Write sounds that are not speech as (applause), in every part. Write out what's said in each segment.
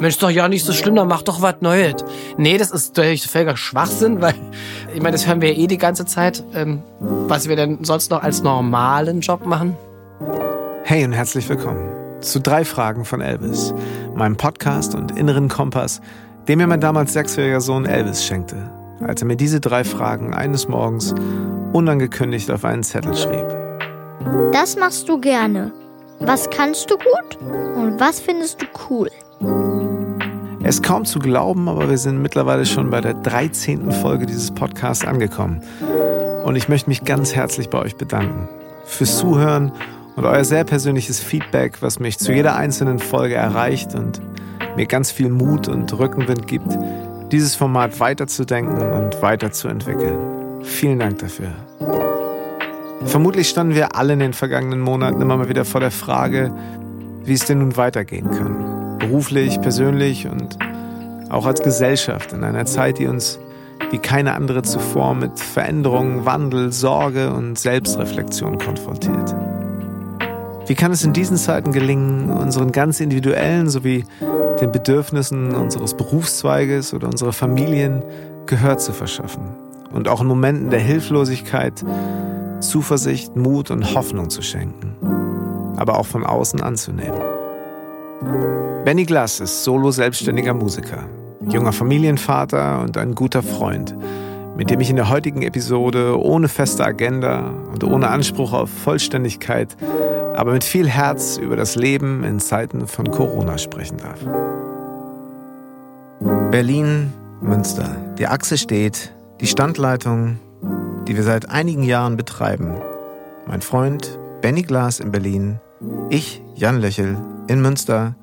Mensch, doch ja nicht so schlimm, dann mach doch was Neues. Nee, das ist natürlich völliger Schwachsinn, weil ich meine, das hören wir ja eh die ganze Zeit, ähm, was wir denn sonst noch als normalen Job machen. Hey und herzlich willkommen zu drei Fragen von Elvis, meinem Podcast und inneren Kompass, den mir mein damals sechsjähriger Sohn Elvis schenkte, als er mir diese drei Fragen eines Morgens unangekündigt auf einen Zettel schrieb. Das machst du gerne. Was kannst du gut und was findest du cool? Es ist kaum zu glauben, aber wir sind mittlerweile schon bei der 13. Folge dieses Podcasts angekommen. Und ich möchte mich ganz herzlich bei euch bedanken. Fürs Zuhören und euer sehr persönliches Feedback, was mich zu jeder einzelnen Folge erreicht und mir ganz viel Mut und Rückenwind gibt, dieses Format weiterzudenken und weiterzuentwickeln. Vielen Dank dafür. Vermutlich standen wir alle in den vergangenen Monaten immer mal wieder vor der Frage, wie es denn nun weitergehen kann. Beruflich, persönlich und auch als Gesellschaft in einer Zeit, die uns wie keine andere zuvor mit Veränderungen, Wandel, Sorge und Selbstreflexion konfrontiert. Wie kann es in diesen Zeiten gelingen, unseren ganz individuellen sowie den Bedürfnissen unseres Berufszweiges oder unserer Familien Gehör zu verschaffen und auch in Momenten der Hilflosigkeit Zuversicht, Mut und Hoffnung zu schenken, aber auch von außen anzunehmen. Benny Glass ist solo selbstständiger Musiker, junger Familienvater und ein guter Freund, mit dem ich in der heutigen Episode ohne feste Agenda und ohne Anspruch auf Vollständigkeit, aber mit viel Herz über das Leben in Zeiten von Corona sprechen darf. Berlin, Münster. Die Achse steht, die Standleitung die wir seit einigen Jahren betreiben. Mein Freund Benny Glas in Berlin, ich, Jan Löchel, in Münster.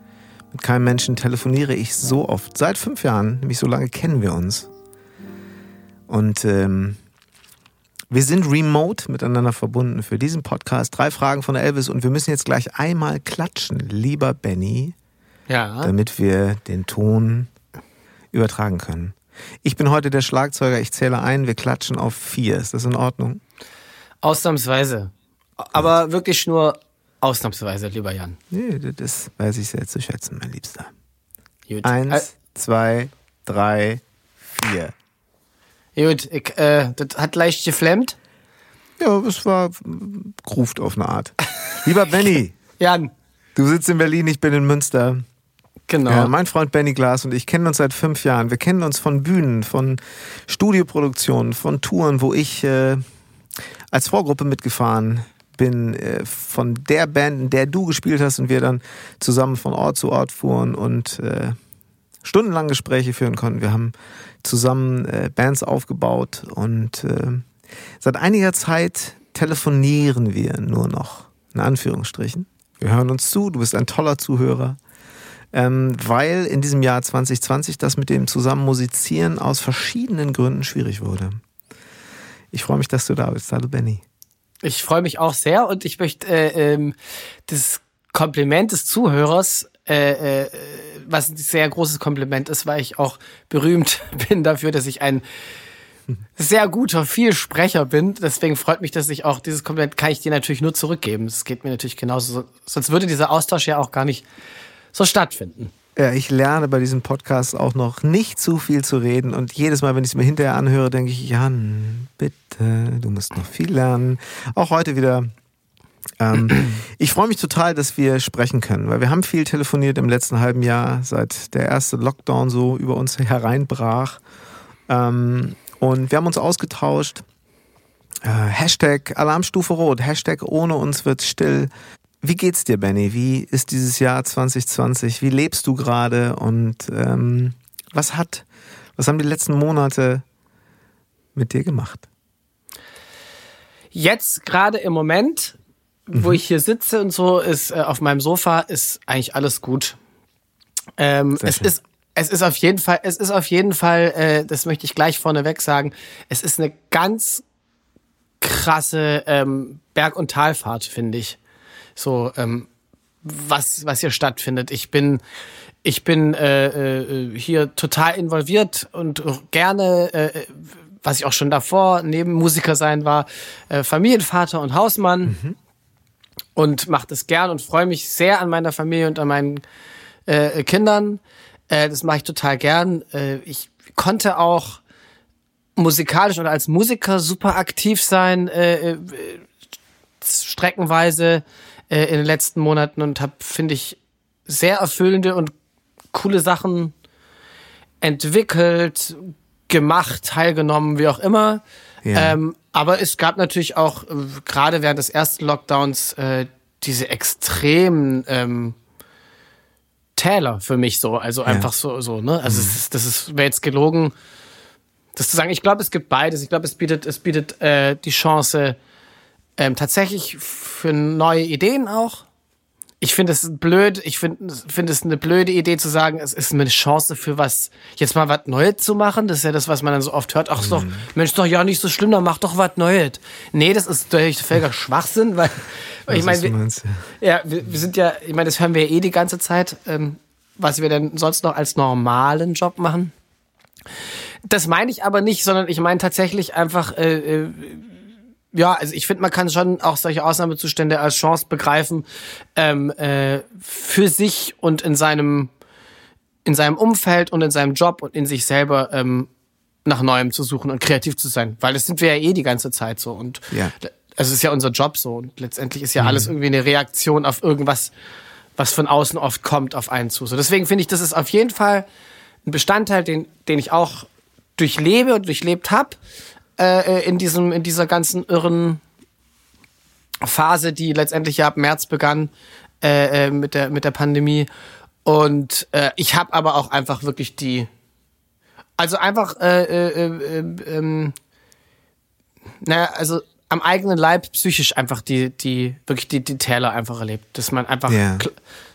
Mit keinem Menschen telefoniere ich so oft. Seit fünf Jahren, nämlich so lange kennen wir uns. Und ähm, wir sind remote miteinander verbunden für diesen Podcast. Drei Fragen von Elvis und wir müssen jetzt gleich einmal klatschen, lieber Benny. Ja. Damit wir den Ton übertragen können. Ich bin heute der Schlagzeuger, ich zähle ein, wir klatschen auf vier. Ist das in Ordnung? Ausnahmsweise. Aber wirklich nur ausnahmsweise, lieber Jan. Nee, das weiß ich sehr zu schätzen, mein Liebster. Gut. Eins, äh, zwei, drei, vier. Gut, ich, äh, das hat leicht geflemmt. Ja, es war gruft auf eine Art. Lieber Benny. (laughs) Jan. Du sitzt in Berlin, ich bin in Münster. Genau. Ja, mein Freund Benny Glass und ich kennen uns seit fünf Jahren. Wir kennen uns von Bühnen, von Studioproduktionen, von Touren, wo ich äh, als Vorgruppe mitgefahren bin, äh, von der Band, in der du gespielt hast und wir dann zusammen von Ort zu Ort fuhren und äh, stundenlang Gespräche führen konnten. Wir haben zusammen äh, Bands aufgebaut und äh, seit einiger Zeit telefonieren wir nur noch, in Anführungsstrichen. Wir hören uns zu, du bist ein toller Zuhörer ähm, weil in diesem Jahr 2020 das mit dem Zusammenmusizieren aus verschiedenen Gründen schwierig wurde. Ich freue mich, dass du da bist. Hallo Benny. Ich freue mich auch sehr und ich möchte äh, ähm, das Kompliment des Zuhörers, äh, äh, was ein sehr großes Kompliment ist, weil ich auch berühmt (laughs) bin dafür, dass ich ein sehr guter Vielsprecher bin. Deswegen freut mich, dass ich auch dieses Kompliment kann ich dir natürlich nur zurückgeben. Es geht mir natürlich genauso. Sonst würde dieser Austausch ja auch gar nicht so stattfinden. Ja, ich lerne bei diesem Podcast auch noch nicht zu viel zu reden und jedes Mal, wenn ich es mir hinterher anhöre, denke ich, Jan, bitte, du musst noch viel lernen. Auch heute wieder. Ähm, (clears throat) ich freue mich total, dass wir sprechen können, weil wir haben viel telefoniert im letzten halben Jahr, seit der erste Lockdown so über uns hereinbrach. Ähm, und wir haben uns ausgetauscht. Äh, Hashtag Alarmstufe Rot, Hashtag ohne uns wird still. Wie geht's dir, Benny? Wie ist dieses Jahr 2020? Wie lebst du gerade? Und ähm, was hat, was haben die letzten Monate mit dir gemacht? Jetzt gerade im Moment, mhm. wo ich hier sitze und so, ist äh, auf meinem Sofa ist eigentlich alles gut. Ähm, es schön. ist es ist auf jeden Fall, es ist auf jeden Fall, äh, das möchte ich gleich vorneweg sagen, es ist eine ganz krasse ähm, Berg- und Talfahrt, finde ich so ähm, was was hier stattfindet. Ich bin ich bin äh, äh, hier total involviert und gerne, äh, was ich auch schon davor neben Musiker sein war, äh, Familienvater und Hausmann mhm. und mache das gern und freue mich sehr an meiner Familie und an meinen äh, Kindern. Äh, das mache ich total gern. Äh, ich konnte auch musikalisch oder als Musiker super aktiv sein, äh, äh, streckenweise äh, in den letzten Monaten und habe, finde ich, sehr erfüllende und coole Sachen entwickelt, gemacht, teilgenommen, wie auch immer. Ja. Ähm, aber es gab natürlich auch, äh, gerade während des ersten Lockdowns, äh, diese extremen ähm, Täler für mich so. Also ja. einfach so, so, ne? Also mhm. ist, das ist, wäre jetzt gelogen, das zu sagen. Ich glaube, es gibt beides. Ich glaube, es bietet, es bietet äh, die Chance ähm, tatsächlich für neue Ideen auch ich finde es blöd, ich finde find es eine blöde Idee zu sagen, es ist eine Chance für was, jetzt mal was Neues zu machen. Das ist ja das, was man dann so oft hört. Ach, ist doch, mhm. Mensch, doch ja nicht so schlimm, dann mach doch was Neues. Nee, das ist durch völliger Schwachsinn, weil, weil (laughs) ich meine, wir, ja, wir, wir, sind ja, ich meine, das hören wir ja eh die ganze Zeit, ähm, was wir denn sonst noch als normalen Job machen. Das meine ich aber nicht, sondern ich meine tatsächlich einfach, äh, äh ja, also ich finde, man kann schon auch solche Ausnahmezustände als Chance begreifen, ähm, äh, für sich und in seinem, in seinem Umfeld und in seinem Job und in sich selber ähm, nach Neuem zu suchen und kreativ zu sein. Weil das sind wir ja eh die ganze Zeit so. Und ja. also es ist ja unser Job so. Und letztendlich ist ja mhm. alles irgendwie eine Reaktion auf irgendwas, was von außen oft kommt auf einen zu. So, deswegen finde ich, das ist auf jeden Fall ein Bestandteil, den, den ich auch durchlebe und durchlebt habe äh, in diesem, in dieser ganzen irren Phase, die letztendlich ja ab März begann äh, äh mit der mit der Pandemie. Und äh, ich habe aber auch einfach wirklich die, also einfach, äh, äh, äh, äh, naja, also am eigenen Leib psychisch einfach die, die, wirklich die, die Täler einfach erlebt. Dass man einfach, yeah.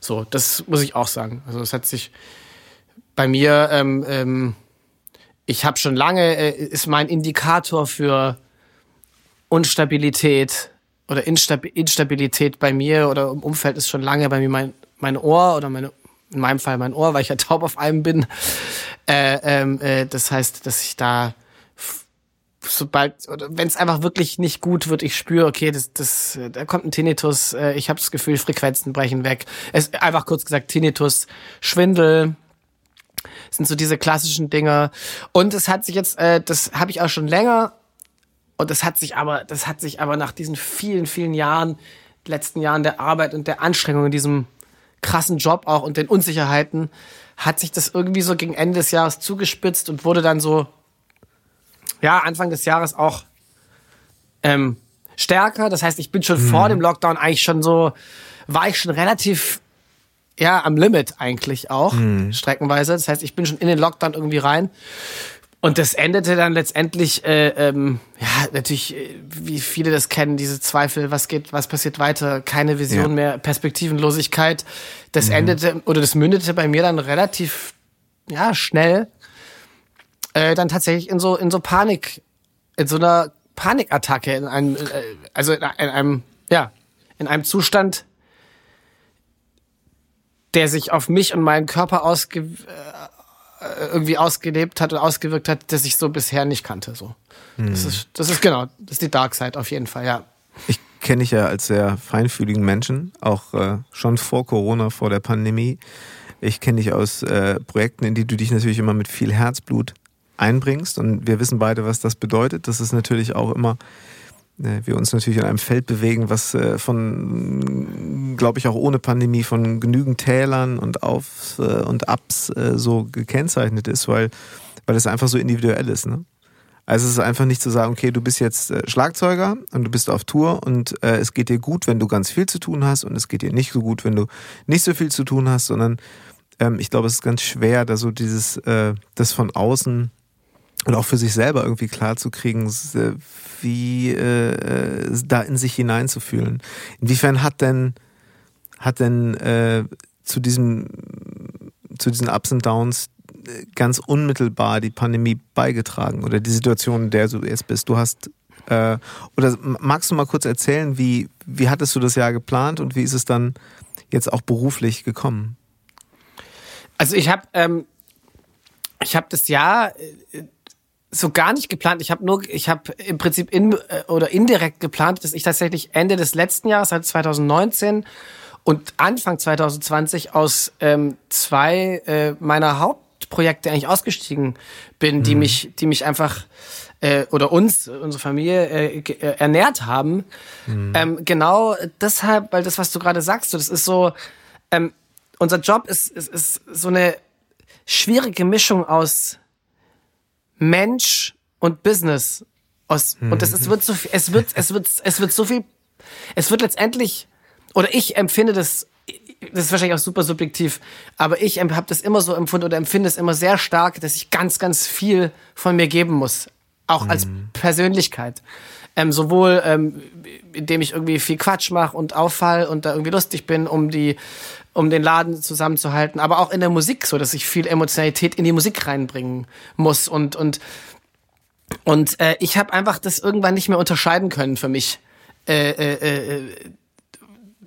so, das muss ich auch sagen. Also es hat sich bei mir ähm, ähm, ich habe schon lange, äh, ist mein Indikator für Unstabilität oder Instab Instabilität bei mir oder im Umfeld ist schon lange bei mir mein, mein Ohr oder meine, in meinem Fall mein Ohr, weil ich ja (laughs) taub auf einem bin. Äh, ähm, äh, das heißt, dass ich da sobald oder wenn es einfach wirklich nicht gut wird, ich spüre, okay, das, das, da kommt ein Tinnitus, äh, ich habe das Gefühl, Frequenzen brechen weg. Es einfach kurz gesagt Tinnitus, Schwindel, sind so diese klassischen Dinge. Und es hat sich jetzt, äh, das habe ich auch schon länger. Und das hat sich aber, das hat sich aber nach diesen vielen, vielen Jahren, letzten Jahren der Arbeit und der Anstrengung in diesem krassen Job auch und den Unsicherheiten, hat sich das irgendwie so gegen Ende des Jahres zugespitzt und wurde dann so, ja, Anfang des Jahres auch ähm, stärker. Das heißt, ich bin schon mhm. vor dem Lockdown eigentlich schon so, war ich schon relativ ja, am Limit eigentlich auch, mhm. streckenweise. Das heißt, ich bin schon in den Lockdown irgendwie rein. Und das endete dann letztendlich, äh, ähm, ja, natürlich, äh, wie viele das kennen, diese Zweifel, was geht, was passiert weiter, keine Vision ja. mehr, Perspektivenlosigkeit. Das mhm. endete, oder das mündete bei mir dann relativ, ja, schnell, äh, dann tatsächlich in so, in so Panik, in so einer Panikattacke, in einem, äh, also in, in einem, ja, in einem Zustand, der sich auf mich und meinen Körper ausge äh, irgendwie ausgelebt hat und ausgewirkt hat, das ich so bisher nicht kannte. So. Hm. Das, ist, das ist genau, das ist die Dark Side auf jeden Fall, ja. Ich kenne dich ja als sehr feinfühligen Menschen, auch äh, schon vor Corona, vor der Pandemie. Ich kenne dich aus äh, Projekten, in die du dich natürlich immer mit viel Herzblut einbringst und wir wissen beide, was das bedeutet. Das ist natürlich auch immer äh, wir uns natürlich in einem Feld bewegen, was äh, von, glaube ich, auch ohne Pandemie von genügend Tälern und Aufs äh, und Ups so gekennzeichnet ist, weil, weil es einfach so individuell ist. Ne? Also es ist einfach nicht zu sagen, okay, du bist jetzt Schlagzeuger und du bist auf Tour und äh, es geht dir gut, wenn du ganz viel zu tun hast und es geht dir nicht so gut, wenn du nicht so viel zu tun hast, sondern ähm, ich glaube, es ist ganz schwer, da so dieses, äh, das von außen und auch für sich selber irgendwie klar zu kriegen, wie äh, da in sich hineinzufühlen. Inwiefern hat denn hat denn äh, zu diesem zu diesen Ups und Downs äh, ganz unmittelbar die Pandemie beigetragen oder die Situation, in der du jetzt bist? Du hast äh, oder magst du mal kurz erzählen, wie wie hattest du das Jahr geplant und wie ist es dann jetzt auch beruflich gekommen? Also ich habe ähm, ich habe das Jahr äh, so gar nicht geplant. Ich habe nur, ich habe im Prinzip in, äh, oder indirekt geplant, dass ich tatsächlich Ende des letzten Jahres, also 2019, und Anfang 2020 aus ähm, zwei äh, meiner Hauptprojekte eigentlich ausgestiegen bin, mhm. die mich, die mich einfach äh, oder uns, unsere Familie äh, äh, ernährt haben. Mhm. Ähm, genau deshalb, weil das, was du gerade sagst, so, das ist so, ähm, unser Job ist, ist, ist so eine schwierige Mischung aus Mensch und Business. Aus. Und das ist, wird so viel, es wird, es wird, es wird so viel, es wird letztendlich, oder ich empfinde das das ist wahrscheinlich auch super subjektiv, aber ich habe das immer so empfunden oder empfinde es immer sehr stark, dass ich ganz, ganz viel von mir geben muss auch als mhm. Persönlichkeit. Ähm, sowohl ähm, indem ich irgendwie viel Quatsch mache und auffall und da irgendwie lustig bin, um die, um den Laden zusammenzuhalten, aber auch in der Musik, so dass ich viel Emotionalität in die Musik reinbringen muss und und und äh, ich habe einfach das irgendwann nicht mehr unterscheiden können für mich. Äh, äh, äh,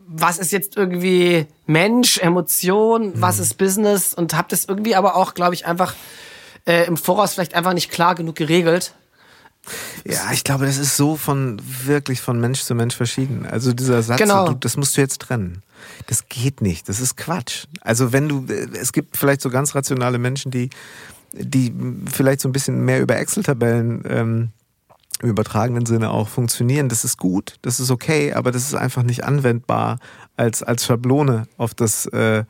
was ist jetzt irgendwie Mensch, Emotion, mhm. was ist Business und habe das irgendwie aber auch, glaube ich, einfach äh, im Voraus vielleicht einfach nicht klar genug geregelt ja, ich glaube, das ist so von wirklich von Mensch zu Mensch verschieden. Also dieser Satz, genau. du, das musst du jetzt trennen. Das geht nicht. Das ist Quatsch. Also wenn du, es gibt vielleicht so ganz rationale Menschen, die, die vielleicht so ein bisschen mehr über Excel-Tabellen ähm, im übertragenen Sinne auch funktionieren. Das ist gut, das ist okay, aber das ist einfach nicht anwendbar als als Schablone auf das äh,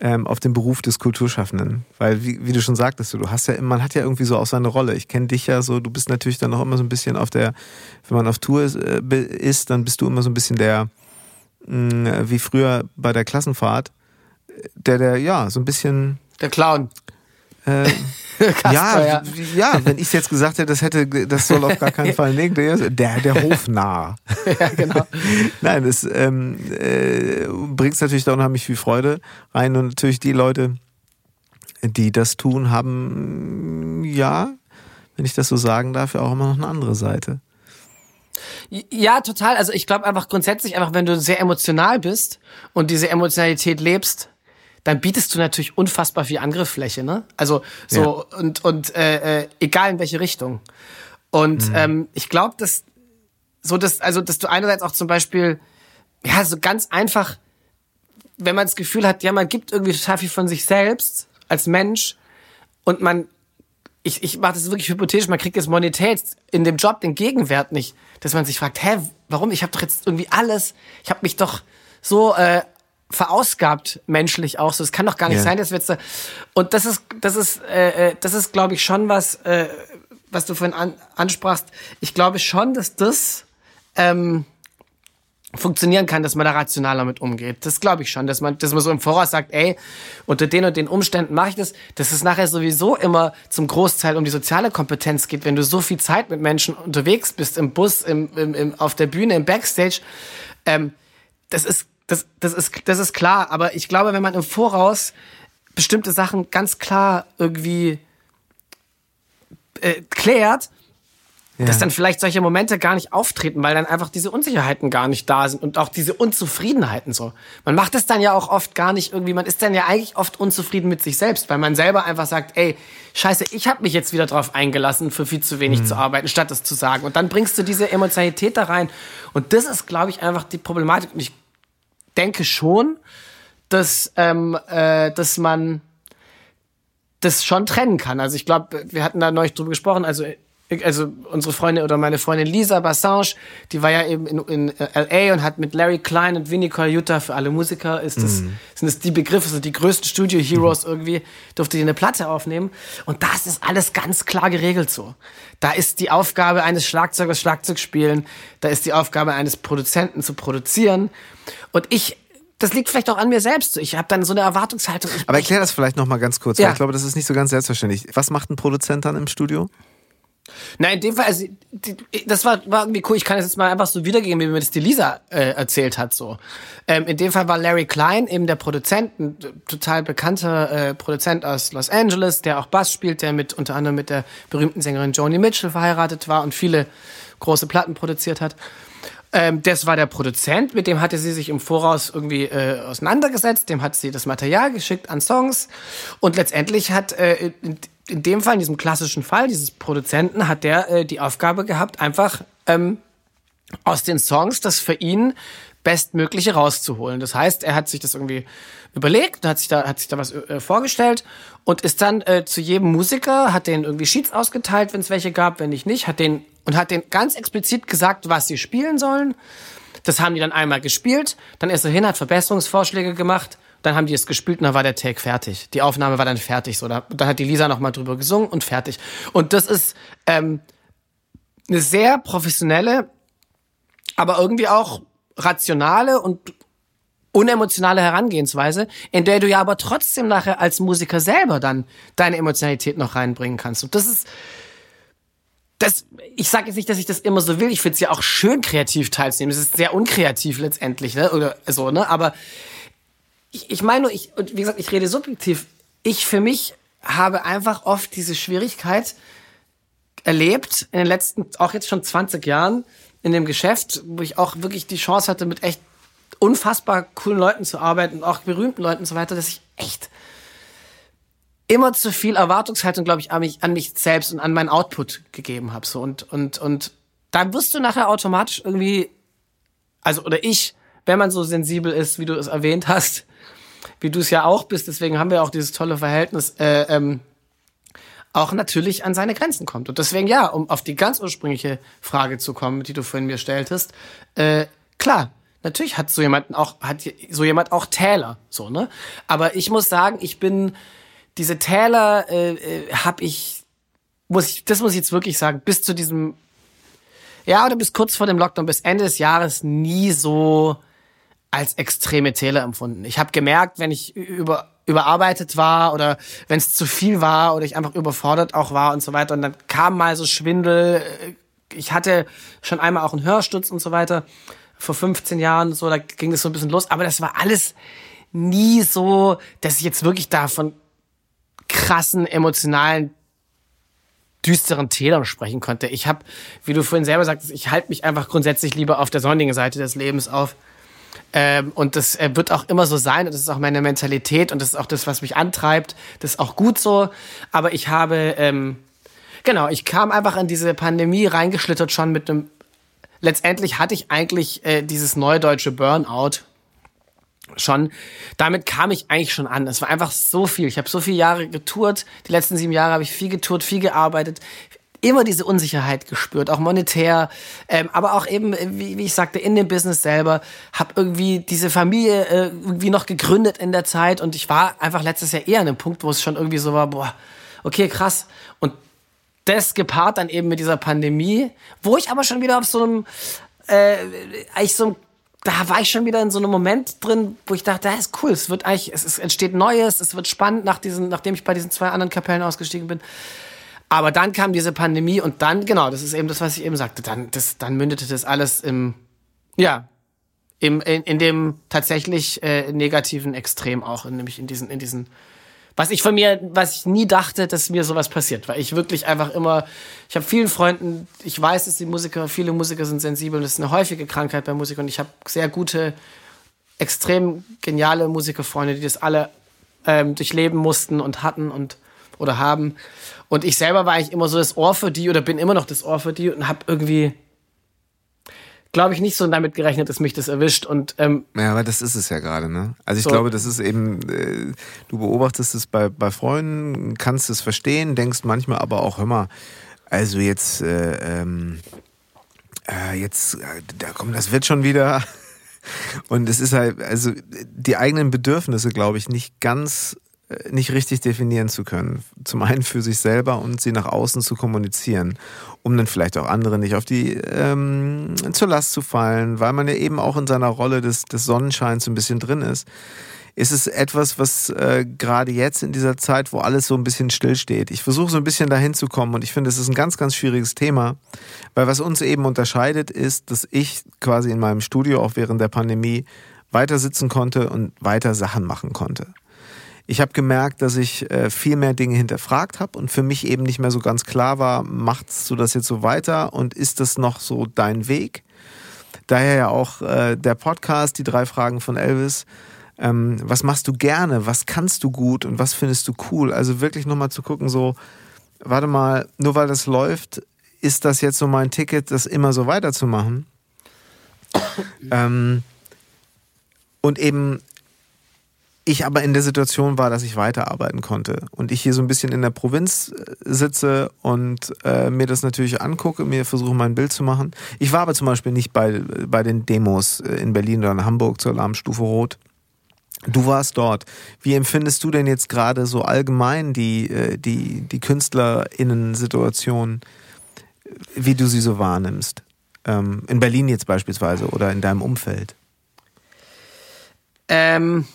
ähm, auf den Beruf des Kulturschaffenden. Weil, wie, wie du schon sagtest, du hast ja, man hat ja irgendwie so auch seine Rolle. Ich kenne dich ja so, du bist natürlich dann auch immer so ein bisschen auf der, wenn man auf Tour ist, äh, ist dann bist du immer so ein bisschen der, wie früher bei der Klassenfahrt, der, der, ja, so ein bisschen. Der Clown. Äh, (laughs) Kasper, ja, ja, ja, wenn ich jetzt gesagt hätte, das hätte, das soll auf gar keinen (laughs) Fall nehmen, der, der Hofnarr. (laughs) ja, genau. Nein, das ähm, äh, bringt natürlich da unheimlich viel Freude rein und natürlich die Leute, die das tun, haben, ja, wenn ich das so sagen darf, ja auch immer noch eine andere Seite. Ja, total. Also ich glaube einfach grundsätzlich einfach, wenn du sehr emotional bist und diese Emotionalität lebst, dann bietest du natürlich unfassbar viel Angriffsfläche, ne? Also so ja. und und äh, äh, egal in welche Richtung. Und mhm. ähm, ich glaube, dass so dass also dass du einerseits auch zum Beispiel ja so ganz einfach, wenn man das Gefühl hat, ja man gibt irgendwie total viel von sich selbst als Mensch und man ich, ich mache das wirklich hypothetisch, man kriegt jetzt Monetät in dem Job den Gegenwert nicht, dass man sich fragt, hä, warum? Ich habe doch jetzt irgendwie alles, ich habe mich doch so äh, verausgabt menschlich auch so. Es kann doch gar nicht yeah. sein, dass wir jetzt da und das ist das ist äh, äh das ist glaube ich schon was äh, was du vorhin an, ansprachst. Ich glaube schon, dass das ähm, funktionieren kann, dass man da rational damit umgeht. Das glaube ich schon, dass man, dass man so im Voraus sagt, ey, unter den und den Umständen mache ich das, dass es nachher sowieso immer zum Großteil um die soziale Kompetenz geht, wenn du so viel Zeit mit Menschen unterwegs bist, im Bus, im, im, im auf der Bühne, im Backstage. Ähm, das ist das, das, ist, das ist klar, aber ich glaube, wenn man im Voraus bestimmte Sachen ganz klar irgendwie äh, klärt, ja. dass dann vielleicht solche Momente gar nicht auftreten, weil dann einfach diese Unsicherheiten gar nicht da sind und auch diese Unzufriedenheiten so. Man macht es dann ja auch oft gar nicht irgendwie, man ist dann ja eigentlich oft unzufrieden mit sich selbst, weil man selber einfach sagt, ey, scheiße, ich habe mich jetzt wieder drauf eingelassen, für viel zu wenig mhm. zu arbeiten, statt es zu sagen. Und dann bringst du diese Emotionalität da rein. Und das ist, glaube ich, einfach die Problematik. Und ich denke schon, dass, ähm, äh, dass man das schon trennen kann. Also ich glaube, wir hatten da neulich drüber gesprochen, also also unsere Freundin oder meine Freundin Lisa Bassange, die war ja eben in, in äh, LA und hat mit Larry Klein und Vinnie Colaiuta für alle Musiker ist das, mm. sind das die Begriffe, so die größten Studio Heroes mm. irgendwie, durfte die eine Platte aufnehmen. Und das ist alles ganz klar geregelt so. Da ist die Aufgabe eines Schlagzeugers Schlagzeug spielen, da ist die Aufgabe eines Produzenten zu produzieren. Und ich das liegt vielleicht auch an mir selbst. Ich habe dann so eine Erwartungshaltung. Aber erklär das vielleicht noch mal ganz kurz, ja. weil ich glaube, das ist nicht so ganz selbstverständlich. Was macht ein Produzent dann im Studio? Na, in dem Fall, also, das war, war irgendwie cool. Ich kann das jetzt mal einfach so wiedergeben, wie mir das die Lisa äh, erzählt hat. So. Ähm, in dem Fall war Larry Klein eben der Produzent, ein total bekannter äh, Produzent aus Los Angeles, der auch Bass spielt, der mit unter anderem mit der berühmten Sängerin Joni Mitchell verheiratet war und viele große Platten produziert hat. Ähm, das war der Produzent, mit dem hatte sie sich im Voraus irgendwie äh, auseinandergesetzt, dem hat sie das Material geschickt an Songs und letztendlich hat äh, in, dem Fall, in diesem klassischen Fall dieses Produzenten, hat der äh, die Aufgabe gehabt, einfach ähm, aus den Songs das für ihn Bestmögliche rauszuholen. Das heißt, er hat sich das irgendwie überlegt, hat sich da, hat sich da was äh, vorgestellt und ist dann äh, zu jedem Musiker, hat den irgendwie Sheets ausgeteilt, wenn es welche gab, wenn nicht nicht, hat den und hat den ganz explizit gesagt, was sie spielen sollen. Das haben die dann einmal gespielt, dann ist er hin, hat Verbesserungsvorschläge gemacht, dann haben die es gespielt und dann war der Take fertig. Die Aufnahme war dann fertig. So, da, dann hat die Lisa nochmal drüber gesungen und fertig. Und das ist ähm, eine sehr professionelle, aber irgendwie auch rationale und unemotionale Herangehensweise, in der du ja aber trotzdem nachher als Musiker selber dann deine Emotionalität noch reinbringen kannst. Und das ist, das, ich sage jetzt nicht, dass ich das immer so will. Ich finde es ja auch schön, kreativ teilzunehmen. Es ist sehr unkreativ letztendlich, ne? Oder so, ne? Aber ich, ich meine nur, ich, und wie gesagt, ich rede subjektiv. Ich für mich habe einfach oft diese Schwierigkeit erlebt in den letzten, auch jetzt schon 20 Jahren in dem Geschäft, wo ich auch wirklich die Chance hatte, mit echt unfassbar coolen Leuten zu arbeiten, auch berühmten Leuten und so weiter, dass ich echt immer zu viel Erwartungshaltung, glaube ich, an mich, an mich selbst und an meinen Output gegeben habe. So und und und dann wirst du nachher automatisch irgendwie, also oder ich, wenn man so sensibel ist, wie du es erwähnt hast, wie du es ja auch bist, deswegen haben wir auch dieses tolle Verhältnis, äh, ähm, auch natürlich an seine Grenzen kommt. Und deswegen ja, um auf die ganz ursprüngliche Frage zu kommen, die du vorhin mir stelltest, äh, klar, Natürlich hat so jemand auch, hat so jemand auch Täler, so, ne? Aber ich muss sagen, ich bin, diese Täler, äh, äh, hab ich, muss ich, das muss ich jetzt wirklich sagen, bis zu diesem, ja, oder bis kurz vor dem Lockdown, bis Ende des Jahres nie so als extreme Täler empfunden. Ich habe gemerkt, wenn ich über, überarbeitet war oder wenn es zu viel war oder ich einfach überfordert auch war und so weiter und dann kam mal so Schwindel, äh, ich hatte schon einmal auch einen Hörsturz und so weiter vor 15 Jahren, so, da ging das so ein bisschen los. Aber das war alles nie so, dass ich jetzt wirklich da von krassen, emotionalen, düsteren Tälern sprechen konnte. Ich habe, wie du vorhin selber sagtest, ich halte mich einfach grundsätzlich lieber auf der sonnigen Seite des Lebens auf. Ähm, und das äh, wird auch immer so sein. Und das ist auch meine Mentalität und das ist auch das, was mich antreibt. Das ist auch gut so. Aber ich habe, ähm, genau, ich kam einfach in diese Pandemie reingeschlittert schon mit einem letztendlich hatte ich eigentlich äh, dieses neudeutsche Burnout schon. Damit kam ich eigentlich schon an. Es war einfach so viel. Ich habe so viele Jahre getourt. Die letzten sieben Jahre habe ich viel getourt, viel gearbeitet. Immer diese Unsicherheit gespürt, auch monetär, ähm, aber auch eben, äh, wie, wie ich sagte, in dem Business selber. Habe irgendwie diese Familie äh, irgendwie noch gegründet in der Zeit und ich war einfach letztes Jahr eher an einem Punkt, wo es schon irgendwie so war, boah, okay, krass. Und das gepaart dann eben mit dieser Pandemie, wo ich aber schon wieder auf so einem, äh, eigentlich so da war ich schon wieder in so einem Moment drin, wo ich dachte, das ist cool, es wird eigentlich, es, es entsteht Neues, es wird spannend, nach diesen, nachdem ich bei diesen zwei anderen Kapellen ausgestiegen bin. Aber dann kam diese Pandemie und dann, genau, das ist eben das, was ich eben sagte, dann, das, dann mündete das alles im, ja, im, in, in dem tatsächlich äh, negativen Extrem auch, nämlich in diesen, in diesen was ich von mir, was ich nie dachte, dass mir sowas passiert, weil ich wirklich einfach immer, ich habe vielen Freunden, ich weiß, dass die Musiker, viele Musiker sind sensibel und das ist eine häufige Krankheit bei Musikern und ich habe sehr gute, extrem geniale Musikerfreunde, die das alle ähm, durchleben mussten und hatten und oder haben. Und ich selber war eigentlich immer so das Ohr für die oder bin immer noch das Ohr für die und habe irgendwie glaube ich, nicht so damit gerechnet, dass mich das erwischt. Und, ähm, ja, aber das ist es ja gerade, ne? Also ich so. glaube, das ist eben, äh, du beobachtest es bei, bei Freunden, kannst es verstehen, denkst manchmal aber auch, hör mal, also jetzt, äh, ähm, äh, jetzt, äh, da komm, das wird schon wieder. (laughs) Und es ist halt, also die eigenen Bedürfnisse, glaube ich, nicht ganz äh, nicht richtig definieren zu können. Zum einen für sich selber und sie nach außen zu kommunizieren, um dann vielleicht auch andere nicht auf die ähm, zur Last zu fallen, weil man ja eben auch in seiner Rolle des, des Sonnenscheins ein bisschen drin ist. Ist es etwas, was äh, gerade jetzt in dieser Zeit, wo alles so ein bisschen stillsteht, ich versuche so ein bisschen dahin zu kommen und ich finde, es ist ein ganz, ganz schwieriges Thema, weil was uns eben unterscheidet, ist, dass ich quasi in meinem Studio auch während der Pandemie weiter sitzen konnte und weiter Sachen machen konnte. Ich habe gemerkt, dass ich äh, viel mehr Dinge hinterfragt habe und für mich eben nicht mehr so ganz klar war, machst du das jetzt so weiter und ist das noch so dein Weg? Daher ja auch äh, der Podcast, die drei Fragen von Elvis. Ähm, was machst du gerne? Was kannst du gut und was findest du cool? Also wirklich nochmal zu gucken, so, warte mal, nur weil das läuft, ist das jetzt so mein Ticket, das immer so weiterzumachen? ähm, und eben ich aber in der Situation war, dass ich weiterarbeiten konnte und ich hier so ein bisschen in der Provinz äh, sitze und äh, mir das natürlich angucke, mir versuche mein Bild zu machen. Ich war aber zum Beispiel nicht bei, bei den Demos äh, in Berlin oder in Hamburg zur Alarmstufe Rot. Du warst dort. Wie empfindest du denn jetzt gerade so allgemein die, äh, die, die KünstlerInnen-Situation, wie du sie so wahrnimmst? Ähm, in Berlin jetzt beispielsweise oder in deinem Umfeld? Ähm,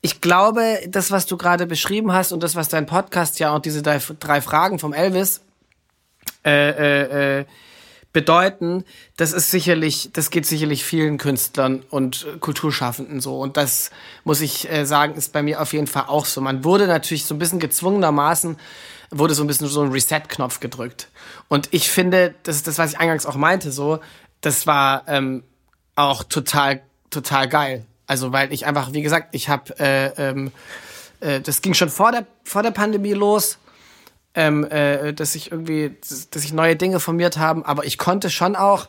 ich glaube, das, was du gerade beschrieben hast und das, was dein Podcast ja auch diese drei, drei Fragen vom Elvis äh, äh, äh, bedeuten, das ist sicherlich, das geht sicherlich vielen Künstlern und Kulturschaffenden so. Und das muss ich äh, sagen, ist bei mir auf jeden Fall auch so. Man wurde natürlich so ein bisschen gezwungenermaßen, wurde so ein bisschen so ein Reset-Knopf gedrückt. Und ich finde, das ist das, was ich eingangs auch meinte, so, das war ähm, auch total, total geil. Also weil ich einfach, wie gesagt, ich habe, äh, ähm, äh, das ging schon vor der vor der Pandemie los, ähm, äh, dass ich irgendwie, dass ich neue Dinge formiert haben, aber ich konnte schon auch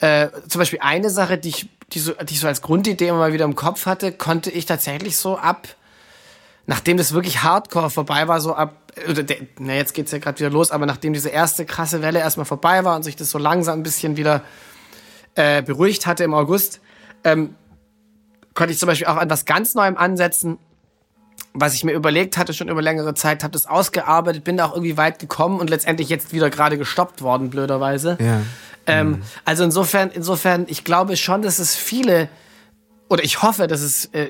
äh, zum Beispiel eine Sache, die ich, die so, die ich so als Grundidee immer mal wieder im Kopf hatte, konnte ich tatsächlich so ab, nachdem das wirklich Hardcore vorbei war, so ab, oder der, na jetzt geht's ja gerade wieder los, aber nachdem diese erste krasse Welle erstmal vorbei war und sich das so langsam ein bisschen wieder äh, beruhigt hatte im August, ähm, konnte ich zum Beispiel auch an was ganz Neuem ansetzen, was ich mir überlegt hatte schon über längere Zeit, habe das ausgearbeitet, bin da auch irgendwie weit gekommen und letztendlich jetzt wieder gerade gestoppt worden, blöderweise. Ja. Ähm, mhm. Also insofern, insofern, ich glaube schon, dass es viele, oder ich hoffe, dass es äh,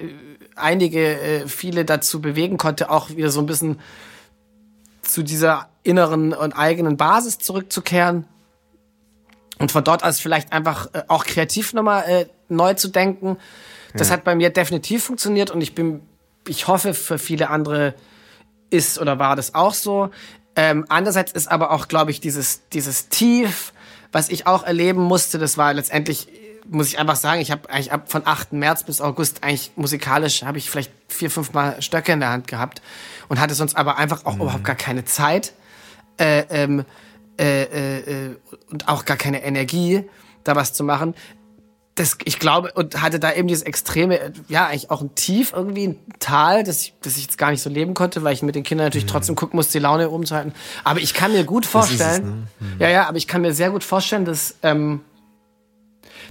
einige, äh, viele dazu bewegen konnte, auch wieder so ein bisschen zu dieser inneren und eigenen Basis zurückzukehren und von dort aus vielleicht einfach äh, auch kreativ nochmal äh, neu zu denken das ja. hat bei mir definitiv funktioniert und ich bin, ich hoffe, für viele andere ist oder war das auch so. Ähm, andererseits ist aber auch, glaube ich, dieses, dieses Tief, was ich auch erleben musste, das war letztendlich, muss ich einfach sagen, ich habe eigentlich ab von 8. März bis August eigentlich musikalisch habe ich vielleicht vier, fünf Mal Stöcke in der Hand gehabt und hatte sonst aber einfach auch mhm. überhaupt gar keine Zeit äh, ähm, äh, äh, äh und auch gar keine Energie, da was zu machen das, ich glaube, und hatte da eben dieses extreme, ja, eigentlich auch ein Tief, irgendwie ein Tal, das ich, das ich jetzt gar nicht so leben konnte, weil ich mit den Kindern natürlich mhm. trotzdem gucken musste, die Laune oben zu halten. Aber ich kann mir gut vorstellen, es, ne? mhm. ja, ja, aber ich kann mir sehr gut vorstellen, dass, ähm,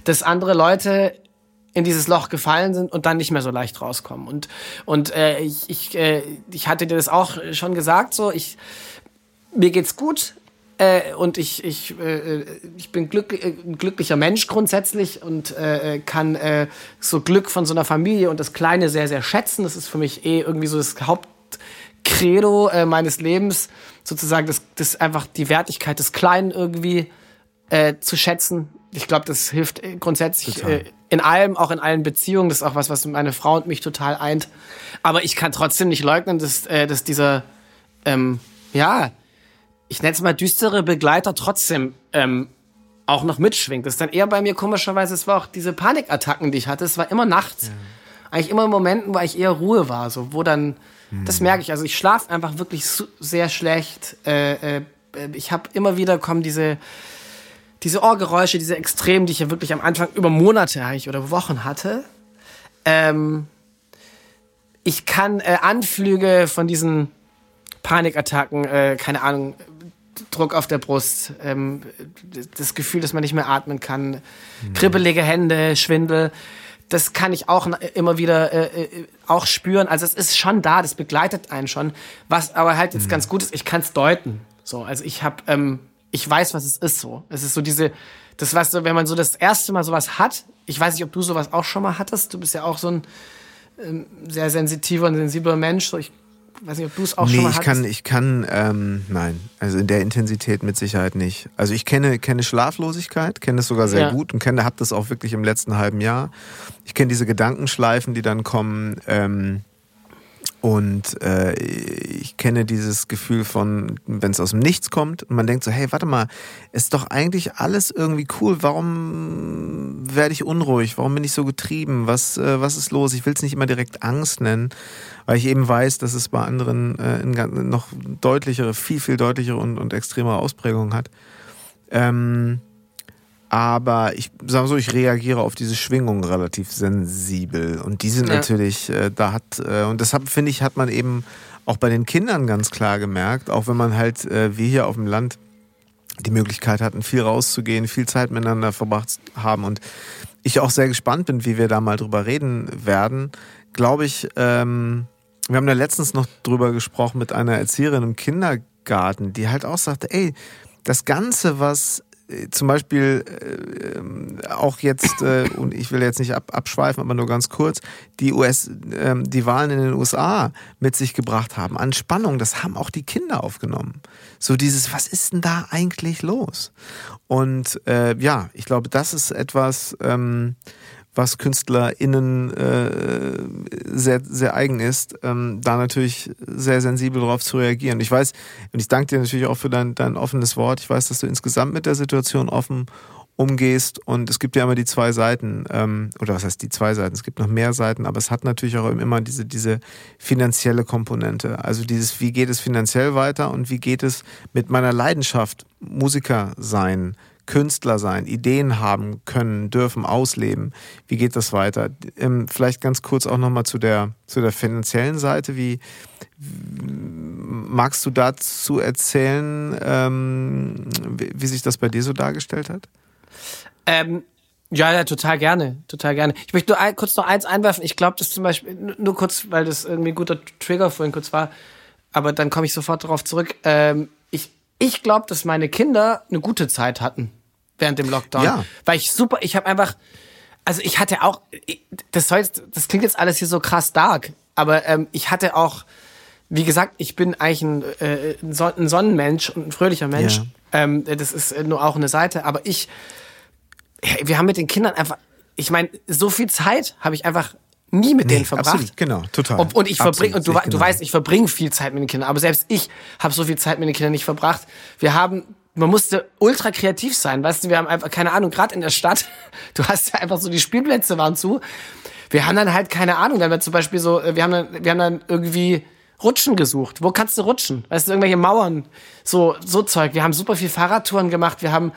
dass andere Leute in dieses Loch gefallen sind und dann nicht mehr so leicht rauskommen. Und, und äh, ich, ich, äh, ich hatte dir das auch schon gesagt, so, ich, mir geht's gut, äh, und ich, ich, äh, ich bin glück, äh, ein glücklicher Mensch grundsätzlich und äh, kann äh, so Glück von so einer Familie und das Kleine sehr, sehr schätzen. Das ist für mich eh irgendwie so das Hauptcredo meines Lebens, sozusagen das, das einfach die Wertigkeit des Kleinen irgendwie zu schätzen. Ich glaube, das hilft grundsätzlich in allem, auch in allen Beziehungen. Das ist auch was, was meine Frau und mich total eint. Aber ich kann trotzdem nicht leugnen, dass, dass dieser, ähm, ja, ich nenne es mal düstere Begleiter trotzdem ähm, auch noch mitschwingt. Das ist dann eher bei mir komischerweise, es war auch diese Panikattacken, die ich hatte, es war immer nachts. Ja. Eigentlich immer in Momenten, wo ich eher Ruhe war, so wo dann, hm. das merke ich, also ich schlafe einfach wirklich sehr schlecht. Äh, äh, ich habe immer wieder kommen diese, diese Ohrgeräusche, diese Extremen, die ich ja wirklich am Anfang über Monate eigentlich oder Wochen hatte. Ähm, ich kann äh, Anflüge von diesen Panikattacken, äh, keine Ahnung, Druck auf der Brust, ähm, das Gefühl, dass man nicht mehr atmen kann, mhm. kribbelige Hände, Schwindel. Das kann ich auch immer wieder äh, äh, auch spüren. Also es ist schon da, das begleitet einen schon. Was aber halt jetzt mhm. ganz gut ist, ich kann es deuten. So, also ich habe, ähm, ich weiß, was es ist. So, es ist so diese, das du, wenn man so das erste Mal sowas hat. Ich weiß nicht, ob du sowas auch schon mal hattest. Du bist ja auch so ein ähm, sehr sensitiver und sensibler Mensch. So, ich weiß nicht, ob du es auch nee, schon mal ich kann, ich kann, ähm, nein, also in der Intensität mit Sicherheit nicht. Also ich kenne, kenne Schlaflosigkeit, kenne es sogar sehr ja. gut und kenne, habe das auch wirklich im letzten halben Jahr. Ich kenne diese Gedankenschleifen, die dann kommen. Ähm, und äh, ich kenne dieses Gefühl von, wenn es aus dem Nichts kommt und man denkt so, hey, warte mal, ist doch eigentlich alles irgendwie cool. Warum werde ich unruhig? Warum bin ich so getrieben? Was, äh, was ist los? Ich will es nicht immer direkt Angst nennen, weil ich eben weiß, dass es bei anderen äh, noch deutlichere, viel, viel deutlichere und, und extremere Ausprägungen hat. Ähm, aber ich sage so, ich reagiere auf diese Schwingungen relativ sensibel und die sind ja. natürlich, äh, da hat äh, und deshalb finde ich, hat man eben auch bei den Kindern ganz klar gemerkt, auch wenn man halt äh, wie hier auf dem Land die Möglichkeit hatten, viel rauszugehen, viel Zeit miteinander verbracht haben und ich auch sehr gespannt bin, wie wir da mal drüber reden werden, glaube ich, ähm, wir haben da letztens noch drüber gesprochen mit einer Erzieherin im Kindergarten, die halt auch sagte, ey, das Ganze, was zum Beispiel äh, ähm, auch jetzt, äh, und ich will jetzt nicht ab, abschweifen, aber nur ganz kurz, die US, äh, die Wahlen in den USA mit sich gebracht haben, an Spannung, das haben auch die Kinder aufgenommen. So dieses, was ist denn da eigentlich los? Und äh, ja, ich glaube, das ist etwas, ähm, was KünstlerInnen äh, sehr, sehr eigen ist, ähm, da natürlich sehr sensibel darauf zu reagieren. Ich weiß, und ich danke dir natürlich auch für dein, dein offenes Wort. Ich weiß, dass du insgesamt mit der Situation offen umgehst und es gibt ja immer die zwei Seiten, ähm, oder was heißt die zwei Seiten? Es gibt noch mehr Seiten, aber es hat natürlich auch immer diese, diese finanzielle Komponente. Also dieses, wie geht es finanziell weiter und wie geht es mit meiner Leidenschaft, Musiker sein, Künstler sein, Ideen haben können, dürfen, ausleben. Wie geht das weiter? Ähm, vielleicht ganz kurz auch nochmal zu der, zu der finanziellen Seite. Wie, magst du dazu erzählen, ähm, wie, sich das bei dir so dargestellt hat? Ähm, ja, ja, total gerne, total gerne. Ich möchte nur ein, kurz noch eins einwerfen. Ich glaube, das zum Beispiel, nur kurz, weil das irgendwie ein guter Trigger vorhin kurz war, aber dann komme ich sofort darauf zurück. Ähm, ich glaube, dass meine Kinder eine gute Zeit hatten während dem Lockdown. Ja. Weil ich super, ich habe einfach, also ich hatte auch, das soll jetzt, das klingt jetzt alles hier so krass dark, aber ähm, ich hatte auch, wie gesagt, ich bin eigentlich ein, äh, ein Sonnenmensch und ein fröhlicher Mensch. Ja. Ähm, das ist nur auch eine Seite, aber ich, wir haben mit den Kindern einfach, ich meine, so viel Zeit habe ich einfach nie mit nee, denen verbracht. Absolut, genau, total. Und, und ich verbringe, und du, genau. du weißt, ich verbringe viel Zeit mit den Kindern, aber selbst ich habe so viel Zeit mit den Kindern nicht verbracht. Wir haben man musste ultra kreativ sein. Weißt du, wir haben einfach, keine Ahnung, gerade in der Stadt, (laughs) du hast ja einfach so, die Spielplätze waren zu. Wir haben dann halt, keine Ahnung, wenn wir zum Beispiel so, wir haben dann, wir haben dann irgendwie Rutschen gesucht. Wo kannst du rutschen? Weißt du, irgendwelche Mauern, so, so Zeug. Wir haben super viel Fahrradtouren gemacht. Wir haben,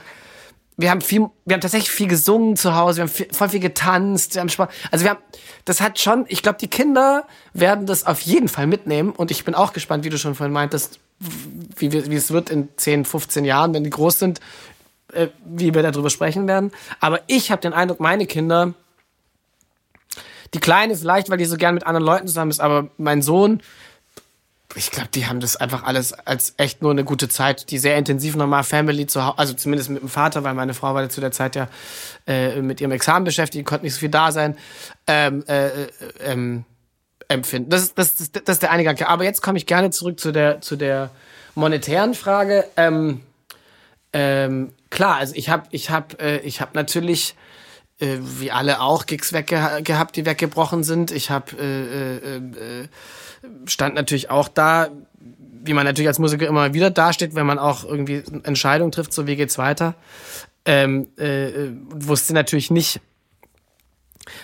wir haben viel, wir haben tatsächlich viel gesungen zu Hause. Wir haben viel, voll viel getanzt. Wir haben Spaß. Also wir haben, das hat schon, ich glaube, die Kinder werden das auf jeden Fall mitnehmen. Und ich bin auch gespannt, wie du schon vorhin meintest, wie, wie es wird in 10, 15 Jahren, wenn die groß sind, äh, wie wir darüber sprechen werden. Aber ich habe den Eindruck, meine Kinder, die Kleine vielleicht, weil die so gern mit anderen Leuten zusammen ist, aber mein Sohn, ich glaube, die haben das einfach alles als echt nur eine gute Zeit, die sehr intensiv nochmal Family zu Hause, also zumindest mit dem Vater, weil meine Frau war zu der Zeit ja äh, mit ihrem Examen beschäftigt, konnte nicht so viel da sein. Ähm, äh, äh, ähm, empfinden. Das ist, das, das, das ist der eine Gedanke. Aber jetzt komme ich gerne zurück zu der, zu der monetären Frage. Ähm, ähm, klar, also ich habe ich hab, äh, ich hab natürlich, äh, wie alle auch, Gigs wegge gehabt, die weggebrochen sind. Ich habe äh, äh, äh, stand natürlich auch da, wie man natürlich als Musiker immer wieder dasteht, wenn man auch irgendwie Entscheidungen trifft, so wie geht's weiter. Ähm, äh, äh wusste natürlich nicht,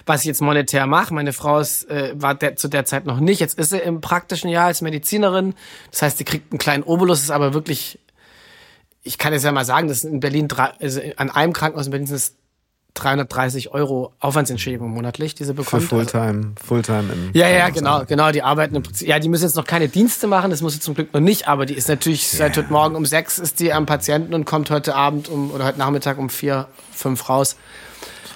was ich jetzt monetär mache. Meine Frau ist, äh, war der, zu der Zeit noch nicht. Jetzt ist sie im praktischen Jahr als Medizinerin. Das heißt, sie kriegt einen kleinen Obolus, ist aber wirklich, ich kann jetzt ja mal sagen, dass in Berlin, also an einem Krankenhaus in Berlin sind es 330 Euro Aufwandsentschädigung monatlich, die sie bekommt. Für Fulltime, Fulltime im Ja, ja, genau, genau. Die arbeiten im Prinzip, ja, die müssen jetzt noch keine Dienste machen, das muss sie zum Glück noch nicht, aber die ist natürlich yeah. seit heute Morgen um sechs ist die am Patienten und kommt heute Abend um, oder heute Nachmittag um vier, fünf raus.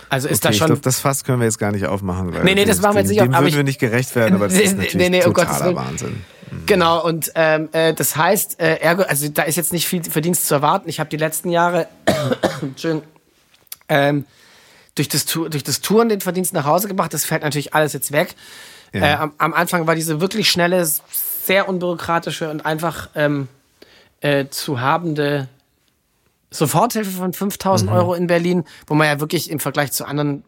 Also ist okay, da schon. Ich glaube, das Fass können wir jetzt gar nicht aufmachen. Weil nee, nee, das machen wir jetzt nicht auf. Dem würden wir nicht gerecht werden, aber das (laughs) ist natürlich nee, nee, oh totaler Wahnsinn. Mhm. Genau, und ähm, äh, das heißt, äh, ergo, also da ist jetzt nicht viel Verdienst zu erwarten. Ich habe die letzten Jahre (coughs) schön, ähm, durch, das, durch das Touren den Verdienst nach Hause gebracht. Das fällt natürlich alles jetzt weg. Ja. Äh, am, am, Anfang war diese wirklich schnelle, sehr unbürokratische und einfach ähm, äh, zu habende Soforthilfe von 5000 mhm. Euro in Berlin, wo man ja wirklich im Vergleich zu anderen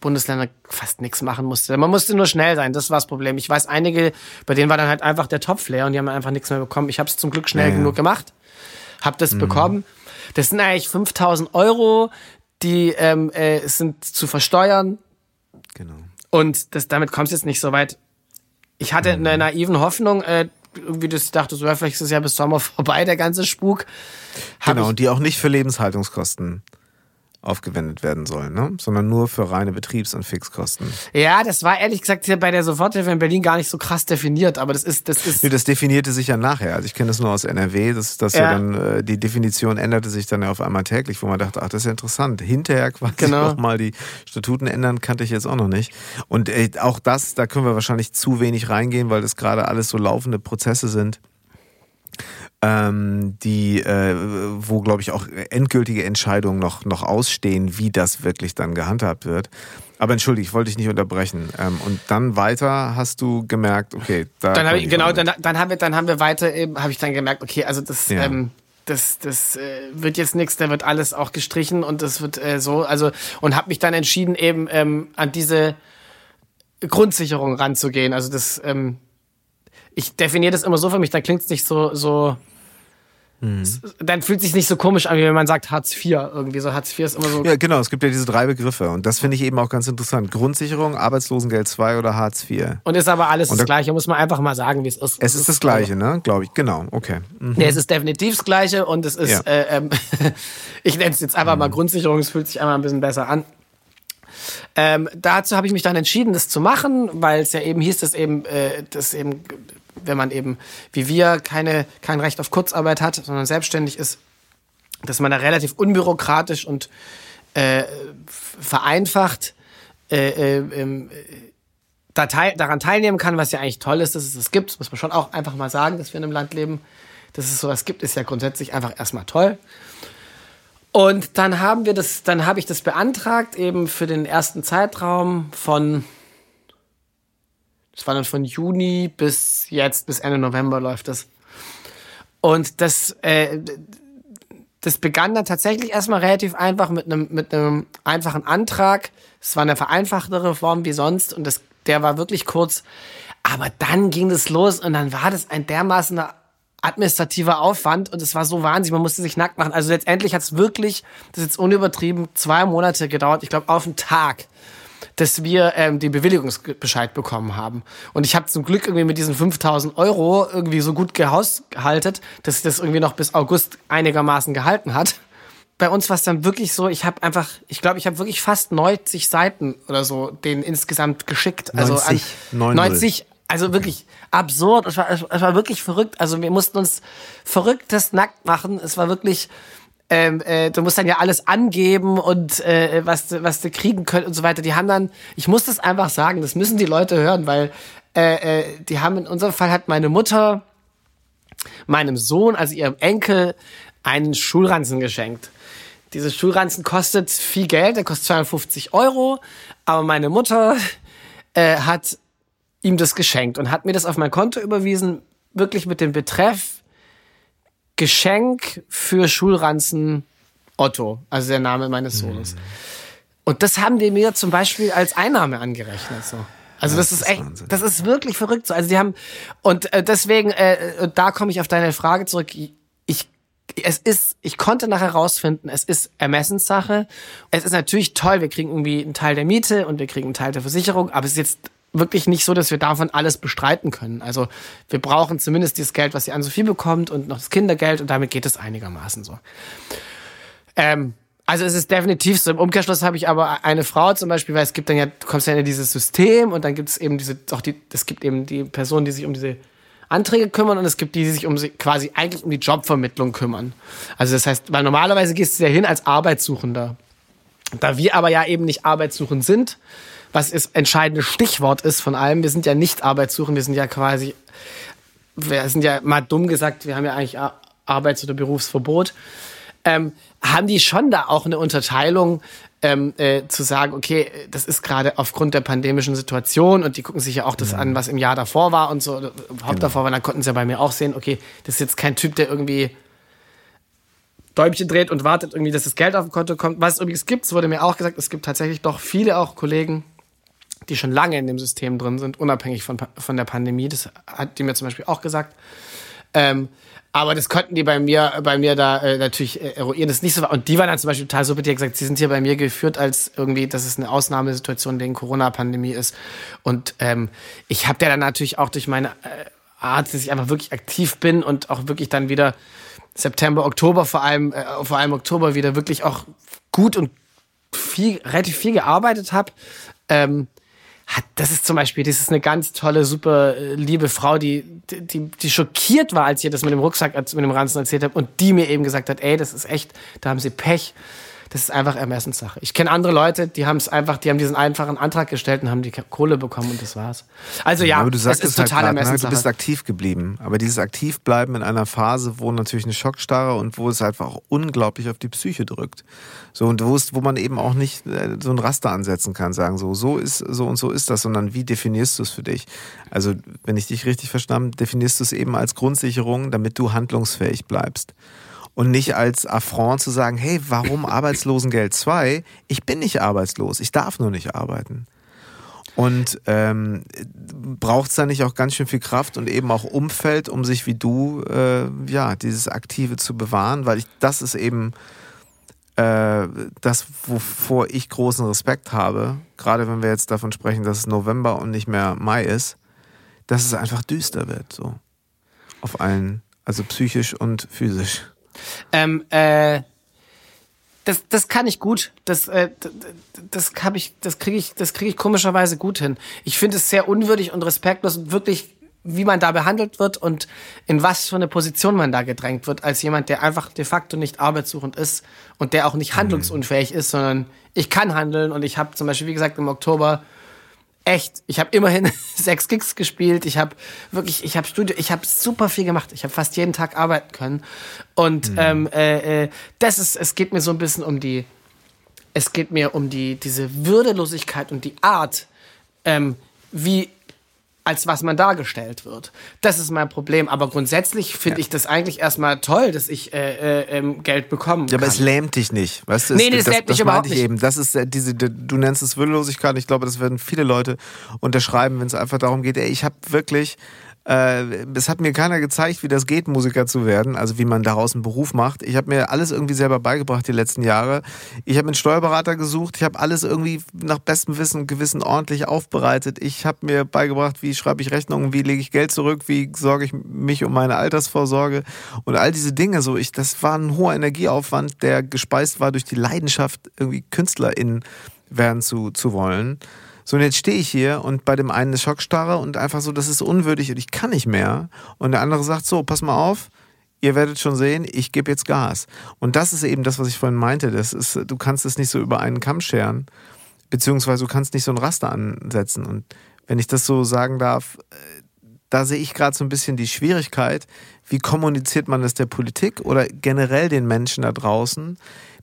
Bundesländern fast nichts machen musste. Man musste nur schnell sein, das war das Problem. Ich weiß, einige, bei denen war dann halt einfach der Topf leer und die haben einfach nichts mehr bekommen. Ich habe es zum Glück schnell ja, genug ja. gemacht, habe das mhm. bekommen. Das sind eigentlich 5000 Euro, die ähm, äh, sind zu versteuern. Genau. Und das, damit kommst du jetzt nicht so weit. Ich hatte mhm. eine naiven Hoffnung, äh, irgendwie das dachte so, ja, vielleicht ist es ja bis Sommer (laughs) vorbei, der ganze Spuk. Hab genau, und die auch nicht für Lebenshaltungskosten aufgewendet werden sollen, ne? sondern nur für reine Betriebs- und Fixkosten. Ja, das war ehrlich gesagt hier bei der Soforthilfe in Berlin gar nicht so krass definiert, aber das ist, das ist. Nee, das definierte sich ja nachher. Also ich kenne das nur aus NRW, dass, dass ja. ja dann äh, die Definition änderte sich dann ja auf einmal täglich, wo man dachte, ach, das ist ja interessant. Hinterher quasi genau. auch mal die Statuten ändern, kannte ich jetzt auch noch nicht. Und äh, auch das, da können wir wahrscheinlich zu wenig reingehen, weil das gerade alles so laufende Prozesse sind ähm, die, äh, wo glaube ich auch endgültige Entscheidungen noch, noch ausstehen, wie das wirklich dann gehandhabt wird. Aber entschuldige, ich wollte dich nicht unterbrechen. Ähm, und dann weiter hast du gemerkt, okay, da. Dann habe ich, genau, dann, dann haben wir, dann haben wir weiter eben, habe ich dann gemerkt, okay, also das, ja. ähm, das, das äh, wird jetzt nichts, da wird alles auch gestrichen und das wird äh, so, also und habe mich dann entschieden, eben ähm, an diese Grundsicherung ranzugehen. Also das, ähm, ich definiere das immer so für mich, da klingt es nicht so, so Mhm. Dann fühlt sich nicht so komisch an, wie wenn man sagt Hartz IV irgendwie. So Hartz IV ist immer so. Ja, genau. Es gibt ja diese drei Begriffe und das finde ich eben auch ganz interessant. Grundsicherung, Arbeitslosengeld 2 oder Hartz IV. Und ist aber alles da, das Gleiche, muss man einfach mal sagen, wie es ist. Es ist das Gleiche, ne? Glaube ich. Genau. Okay. Mhm. Nee, es ist definitiv das Gleiche und es ist, ja. äh, ähm, (laughs) ich nenne es jetzt einfach mhm. mal Grundsicherung, es fühlt sich einmal ein bisschen besser an. Ähm, dazu habe ich mich dann entschieden, das zu machen, weil es ja eben hieß, dass eben, äh, dass eben wenn man eben wie wir keine, kein Recht auf Kurzarbeit hat, sondern selbstständig ist, dass man da relativ unbürokratisch und äh, vereinfacht äh, äh, da teil, daran teilnehmen kann, was ja eigentlich toll ist, dass es das gibt. Das muss man schon auch einfach mal sagen, dass wir in einem Land leben. Dass es sowas gibt, ist ja grundsätzlich einfach erstmal toll. Und dann haben wir das, dann habe ich das beantragt, eben für den ersten Zeitraum von das war dann von Juni bis jetzt, bis Ende November läuft das. Und das, äh, das begann dann tatsächlich erstmal relativ einfach mit einem, mit einem einfachen Antrag. Es war eine vereinfachtere Form wie sonst und das, der war wirklich kurz. Aber dann ging das los und dann war das ein dermaßen administrativer Aufwand und es war so wahnsinnig, man musste sich nackt machen. Also letztendlich hat es wirklich, das ist jetzt unübertrieben, zwei Monate gedauert, ich glaube auf den Tag, dass wir ähm, den Bewilligungsbescheid bekommen haben. Und ich habe zum Glück irgendwie mit diesen 5000 Euro irgendwie so gut gehaushaltet, dass das irgendwie noch bis August einigermaßen gehalten hat. Bei uns war es dann wirklich so, ich habe einfach, ich glaube, ich habe wirklich fast 90 Seiten oder so den insgesamt geschickt. Also 90, an 90 also wirklich absurd. Es war, es war wirklich verrückt. Also wir mussten uns verrücktes nackt machen. Es war wirklich, ähm, äh, du musst dann ja alles angeben und äh, was, was du kriegen könnt und so weiter. Die haben dann, ich muss das einfach sagen, das müssen die Leute hören, weil äh, äh, die haben in unserem Fall hat meine Mutter meinem Sohn, also ihrem Enkel, einen Schulranzen geschenkt. Diese Schulranzen kostet viel Geld, der kostet 250 Euro, aber meine Mutter äh, hat ihm das geschenkt und hat mir das auf mein Konto überwiesen, wirklich mit dem Betreff Geschenk für Schulranzen Otto, also der Name meines Sohnes. Mhm. Und das haben die mir zum Beispiel als Einnahme angerechnet. So. Also das, das, ist echt, Wahnsinn. das ist wirklich verrückt. So. Also die haben und äh, deswegen, äh, da komme ich auf deine Frage zurück. Ich es ist, ich konnte nachher rausfinden, es ist Ermessenssache. Es ist natürlich toll, wir kriegen irgendwie einen Teil der Miete und wir kriegen einen Teil der Versicherung, aber es ist jetzt wirklich nicht so, dass wir davon alles bestreiten können. Also wir brauchen zumindest dieses Geld, was sie an Sophie bekommt und noch das Kindergeld und damit geht es einigermaßen so. Ähm, also es ist definitiv so. Im Umkehrschluss habe ich aber eine Frau zum Beispiel, weil es gibt dann ja, du kommst ja in dieses System und dann gibt es eben diese, auch die, es gibt eben die Personen, die sich um diese Anträge kümmern und es gibt die, die sich um quasi eigentlich um die Jobvermittlung kümmern. Also das heißt, weil normalerweise gehst du ja hin als Arbeitssuchender. Da wir aber ja eben nicht arbeitssuchend sind, was das entscheidende Stichwort ist von allem. Wir sind ja nicht arbeitssuchend, wir sind ja quasi, wir sind ja mal dumm gesagt, wir haben ja eigentlich Arbeits- oder Berufsverbot. Ähm, haben die schon da auch eine Unterteilung ähm, äh, zu sagen, okay, das ist gerade aufgrund der pandemischen Situation und die gucken sich ja auch das ja. an, was im Jahr davor war und so, überhaupt genau. davor war, dann konnten sie ja bei mir auch sehen, okay, das ist jetzt kein Typ, der irgendwie Däumchen dreht und wartet irgendwie, dass das Geld auf dem Konto kommt. Was es übrigens gibt, es wurde mir auch gesagt, es gibt tatsächlich doch viele auch Kollegen, die schon lange in dem System drin sind, unabhängig von, von der Pandemie. Das hat die mir zum Beispiel auch gesagt. Ähm, aber das konnten die bei mir, bei mir da äh, natürlich äh, eruieren. Das ist nicht so. Und die waren dann zum Beispiel total super, die hat gesagt, sie sind hier bei mir geführt als irgendwie, dass es eine Ausnahmesituation wegen Corona-Pandemie ist. Und ähm, ich habe ja dann natürlich auch durch meine äh, Art, dass ich einfach wirklich aktiv bin und auch wirklich dann wieder September, Oktober vor allem, äh, vor allem Oktober wieder wirklich auch gut und viel, relativ viel gearbeitet habe, ähm, hat, das ist zum Beispiel, das ist eine ganz tolle, super äh, liebe Frau, die, die, die schockiert war, als ich ihr das mit dem Rucksack, mit dem Ranzen erzählt habe und die mir eben gesagt hat, ey, das ist echt, da haben sie Pech das ist einfach Ermessenssache. Ich kenne andere Leute, die haben es einfach, die haben diesen einfachen Antrag gestellt und haben die Kohle bekommen und das war's. Also ja, aber du sagst es ist halt total Ermessenssache. Ne? Du bist aktiv geblieben, aber dieses Aktivbleiben in einer Phase, wo natürlich eine Schockstarre und wo es einfach auch unglaublich auf die Psyche drückt. So und wo, es, wo man eben auch nicht äh, so ein Raster ansetzen kann, sagen so, so ist so und so ist das, sondern wie definierst du es für dich? Also wenn ich dich richtig verstanden, definierst du es eben als Grundsicherung, damit du handlungsfähig bleibst und nicht als Affront zu sagen, hey, warum (laughs) Arbeitslosengeld 2? Ich bin nicht arbeitslos, ich darf nur nicht arbeiten. Und ähm, braucht es da nicht auch ganz schön viel Kraft und eben auch Umfeld, um sich wie du, äh, ja, dieses Aktive zu bewahren? Weil ich, das ist eben äh, das, wovor ich großen Respekt habe, gerade wenn wir jetzt davon sprechen, dass es November und nicht mehr Mai ist, dass es einfach düster wird, so. Auf allen, also psychisch und physisch. Ähm, äh, das, das kann ich gut. Das, äh, das habe ich, das kriege ich, das kriege ich komischerweise gut hin. Ich finde es sehr unwürdig und respektlos und wirklich, wie man da behandelt wird und in was für eine Position man da gedrängt wird, als jemand, der einfach de facto nicht arbeitssuchend ist und der auch nicht mhm. handlungsunfähig ist, sondern ich kann handeln und ich habe zum Beispiel, wie gesagt, im Oktober echt, ich habe immerhin (laughs) sechs Gigs gespielt. Ich habe wirklich, ich habe Studio, ich habe super viel gemacht. Ich habe fast jeden Tag arbeiten können. Und mhm. ähm, äh, äh, das ist, es geht mir so ein bisschen um die, es geht mir um die diese Würdelosigkeit und die Art, ähm, wie als was man dargestellt wird. Das ist mein Problem. Aber grundsätzlich finde ja. ich das eigentlich erstmal toll, dass ich äh, äh, ähm, Geld bekomme. Ja, aber es lähmt dich nicht. Weißt du, nee, nee, das, das lähmt mich überhaupt nicht. Eben. Das ist äh, diese, du nennst es Würdelosigkeit. Ich glaube, das werden viele Leute unterschreiben, wenn es einfach darum geht, ey, ich habe wirklich äh, es hat mir keiner gezeigt, wie das geht, Musiker zu werden, also wie man daraus einen Beruf macht. Ich habe mir alles irgendwie selber beigebracht die letzten Jahre. Ich habe einen Steuerberater gesucht, ich habe alles irgendwie nach bestem Wissen und Gewissen ordentlich aufbereitet. Ich habe mir beigebracht, wie schreibe ich Rechnungen, wie lege ich Geld zurück, wie sorge ich mich um meine Altersvorsorge und all diese Dinge. So, ich, das war ein hoher Energieaufwand, der gespeist war durch die Leidenschaft, irgendwie KünstlerInnen werden zu, zu wollen. So, und jetzt stehe ich hier und bei dem einen eine Schockstarre und einfach so, das ist unwürdig und ich kann nicht mehr. Und der andere sagt so, pass mal auf, ihr werdet schon sehen, ich gebe jetzt Gas. Und das ist eben das, was ich vorhin meinte. Das ist, du kannst es nicht so über einen Kamm scheren, beziehungsweise du kannst nicht so ein Raster ansetzen. Und wenn ich das so sagen darf, äh, da sehe ich gerade so ein bisschen die Schwierigkeit, wie kommuniziert man das der Politik oder generell den Menschen da draußen,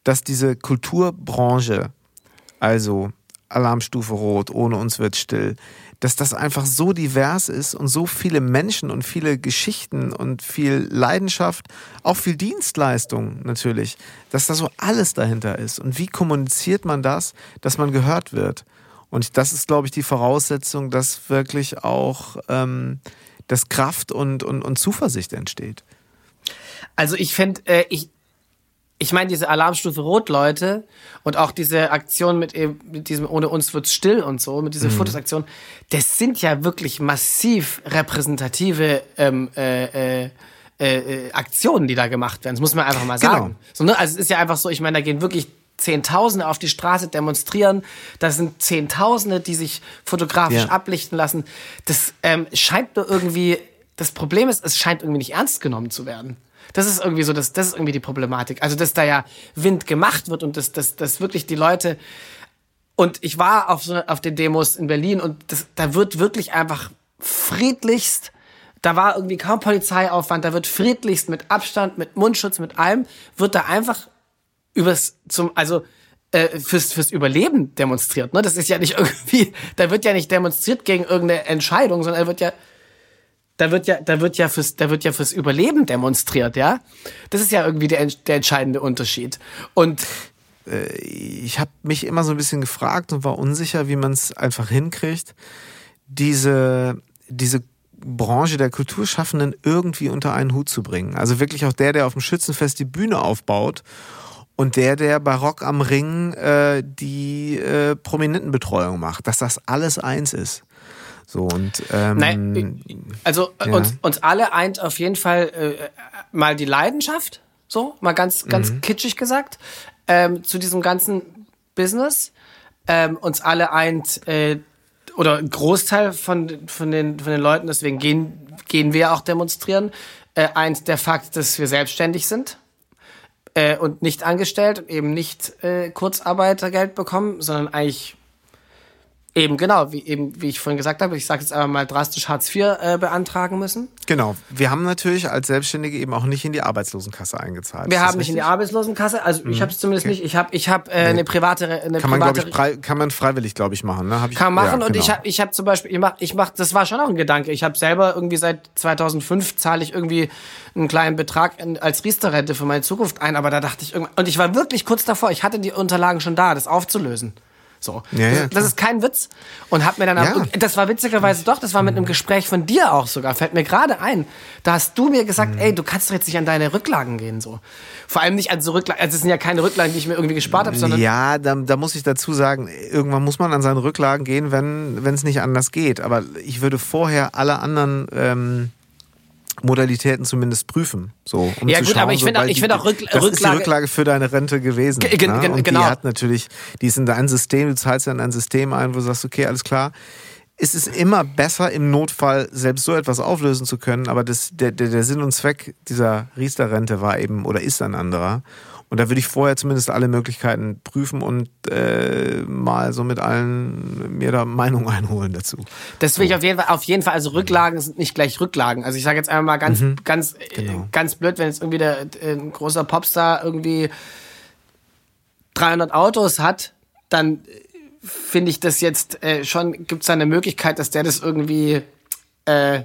dass diese Kulturbranche, also Alarmstufe Rot, ohne uns wird still, dass das einfach so divers ist und so viele Menschen und viele Geschichten und viel Leidenschaft, auch viel Dienstleistung natürlich, dass da so alles dahinter ist. Und wie kommuniziert man das, dass man gehört wird? Und das ist, glaube ich, die Voraussetzung, dass wirklich auch ähm, das Kraft und, und, und Zuversicht entsteht. Also ich finde, äh, ich, ich meine, diese Alarmstufe Rot, Leute, und auch diese Aktion mit, eben, mit diesem Ohne uns wird's still und so, mit dieser mhm. Fotosaktion, das sind ja wirklich massiv repräsentative ähm, äh, äh, äh, Aktionen, die da gemacht werden. Das muss man einfach mal genau. sagen. Genau. So, ne? Also es ist ja einfach so, ich meine, da gehen wirklich Zehntausende auf die Straße demonstrieren. Da sind Zehntausende, die sich fotografisch ja. ablichten lassen. Das ähm, scheint nur irgendwie, das Problem ist, es scheint irgendwie nicht ernst genommen zu werden. Das ist irgendwie so, das, das ist irgendwie die Problematik. Also, dass da ja Wind gemacht wird und dass, dass, dass wirklich die Leute. Und ich war auf, so, auf den Demos in Berlin und das, da wird wirklich einfach friedlichst, da war irgendwie kaum Polizeiaufwand, da wird friedlichst mit Abstand, mit Mundschutz, mit allem, wird da einfach übers, zum, also, äh, fürs, fürs Überleben demonstriert. Ne? Das ist ja nicht (laughs) irgendwie, da wird ja nicht demonstriert gegen irgendeine Entscheidung, sondern er wird ja da wird ja, da wird ja fürs, da wird ja fürs Überleben demonstriert, ja. Das ist ja irgendwie der, der entscheidende Unterschied. Und äh, ich habe mich immer so ein bisschen gefragt und war unsicher, wie man es einfach hinkriegt, diese, diese Branche der Kulturschaffenden irgendwie unter einen Hut zu bringen. Also wirklich auch der, der auf dem Schützenfest die Bühne aufbaut und der, der Barock am Ring äh, die äh, Prominentenbetreuung macht, dass das alles eins ist. So und ähm, Nein, also ja. uns, uns alle eint auf jeden Fall äh, mal die Leidenschaft, so mal ganz ganz mhm. kitschig gesagt, ähm, zu diesem ganzen Business. Ähm, uns alle eint, äh, oder ein Großteil von, von, den, von den Leuten, deswegen gehen, gehen wir auch demonstrieren, äh, eint der Fakt, dass wir selbstständig sind äh, und nicht angestellt und eben nicht äh, Kurzarbeitergeld bekommen, sondern eigentlich Eben, genau, wie, eben, wie ich vorhin gesagt habe, ich sage jetzt aber mal drastisch Hartz IV äh, beantragen müssen. Genau. Wir haben natürlich als Selbstständige eben auch nicht in die Arbeitslosenkasse eingezahlt. Wir haben nicht in die Arbeitslosenkasse, also ich habe es zumindest okay. nicht. Ich habe ich hab, äh, nee. eine private eine kann man, private, ich, frei, kann man freiwillig, glaube ich, machen. Ne? Hab ich, kann man machen ja, und genau. ich habe ich hab zum Beispiel, ich mach, ich mach, das war schon auch ein Gedanke. Ich habe selber irgendwie seit 2005 zahle ich irgendwie einen kleinen Betrag in, als Riester-Rente für meine Zukunft ein, aber da dachte ich irgendwann, und ich war wirklich kurz davor, ich hatte die Unterlagen schon da, das aufzulösen. So. Ja, ja, das, ist kein Witz. Und hab mir dann auch, das war witzigerweise doch, das war mit einem Gespräch von dir auch sogar, fällt mir gerade ein. Da hast du mir gesagt, mhm. ey, du kannst doch jetzt nicht an deine Rücklagen gehen, so. Vor allem nicht an so Rücklagen, also es sind ja keine Rücklagen, die ich mir irgendwie gespart habe, sondern. Ja, da, da muss ich dazu sagen, irgendwann muss man an seine Rücklagen gehen, wenn es nicht anders geht. Aber ich würde vorher alle anderen, ähm, Modalitäten zumindest prüfen. So, um ja gut, schauen, aber ich finde auch, ich find auch Rück, das Rücklage... ist die Rücklage für deine Rente gewesen. G ne? Und genau. die hat natürlich, die ist in dein System, du zahlst ja in ein System ein, wo du sagst, okay, alles klar. Es ist immer besser, im Notfall selbst so etwas auflösen zu können, aber das, der, der, der Sinn und Zweck dieser Riester-Rente war eben oder ist ein anderer. Und da würde ich vorher zumindest alle Möglichkeiten prüfen und äh, mal so mit allen mir da Meinung (laughs) einholen dazu. Das will so. ich auf jeden Fall, auf jeden Fall, also Rücklagen sind nicht gleich Rücklagen. Also ich sage jetzt einmal mal ganz, mhm. ganz, äh, genau. ganz blöd, wenn jetzt irgendwie der, äh, ein großer Popstar irgendwie 300 Autos hat, dann finde ich das jetzt äh, schon, gibt es da eine Möglichkeit, dass der das irgendwie äh,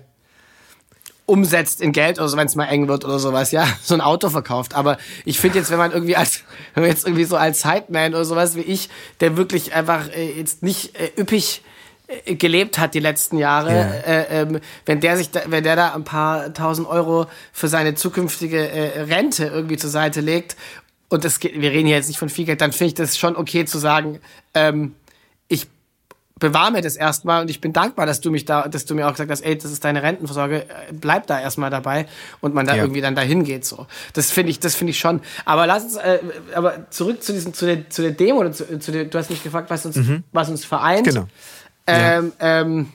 umsetzt in Geld oder so, wenn es mal eng wird oder sowas, ja, (laughs) so ein Auto verkauft. Aber ich finde jetzt, wenn man irgendwie als, (laughs) wenn man jetzt irgendwie so als Sideman oder sowas wie ich, der wirklich einfach äh, jetzt nicht äh, üppig äh, gelebt hat die letzten Jahre, ja. äh, ähm, wenn der sich, da, wenn der da ein paar tausend Euro für seine zukünftige äh, Rente irgendwie zur Seite legt und das geht, wir reden hier jetzt nicht von viel Geld, dann finde ich das schon okay zu sagen, ähm, bewahr mir das erstmal und ich bin dankbar, dass du mich da, dass du mir auch gesagt hast, ey, das ist deine Rentenvorsorge, bleib da erstmal dabei und man da ja. irgendwie dann dahin geht so. Das finde ich, das finde ich schon. Aber lass uns, äh, aber zurück zu diesem, zu der, zu der Demo oder zu, zu der, du hast mich gefragt, was uns, mhm. was uns vereint. Genau. Ähm, ja. ähm,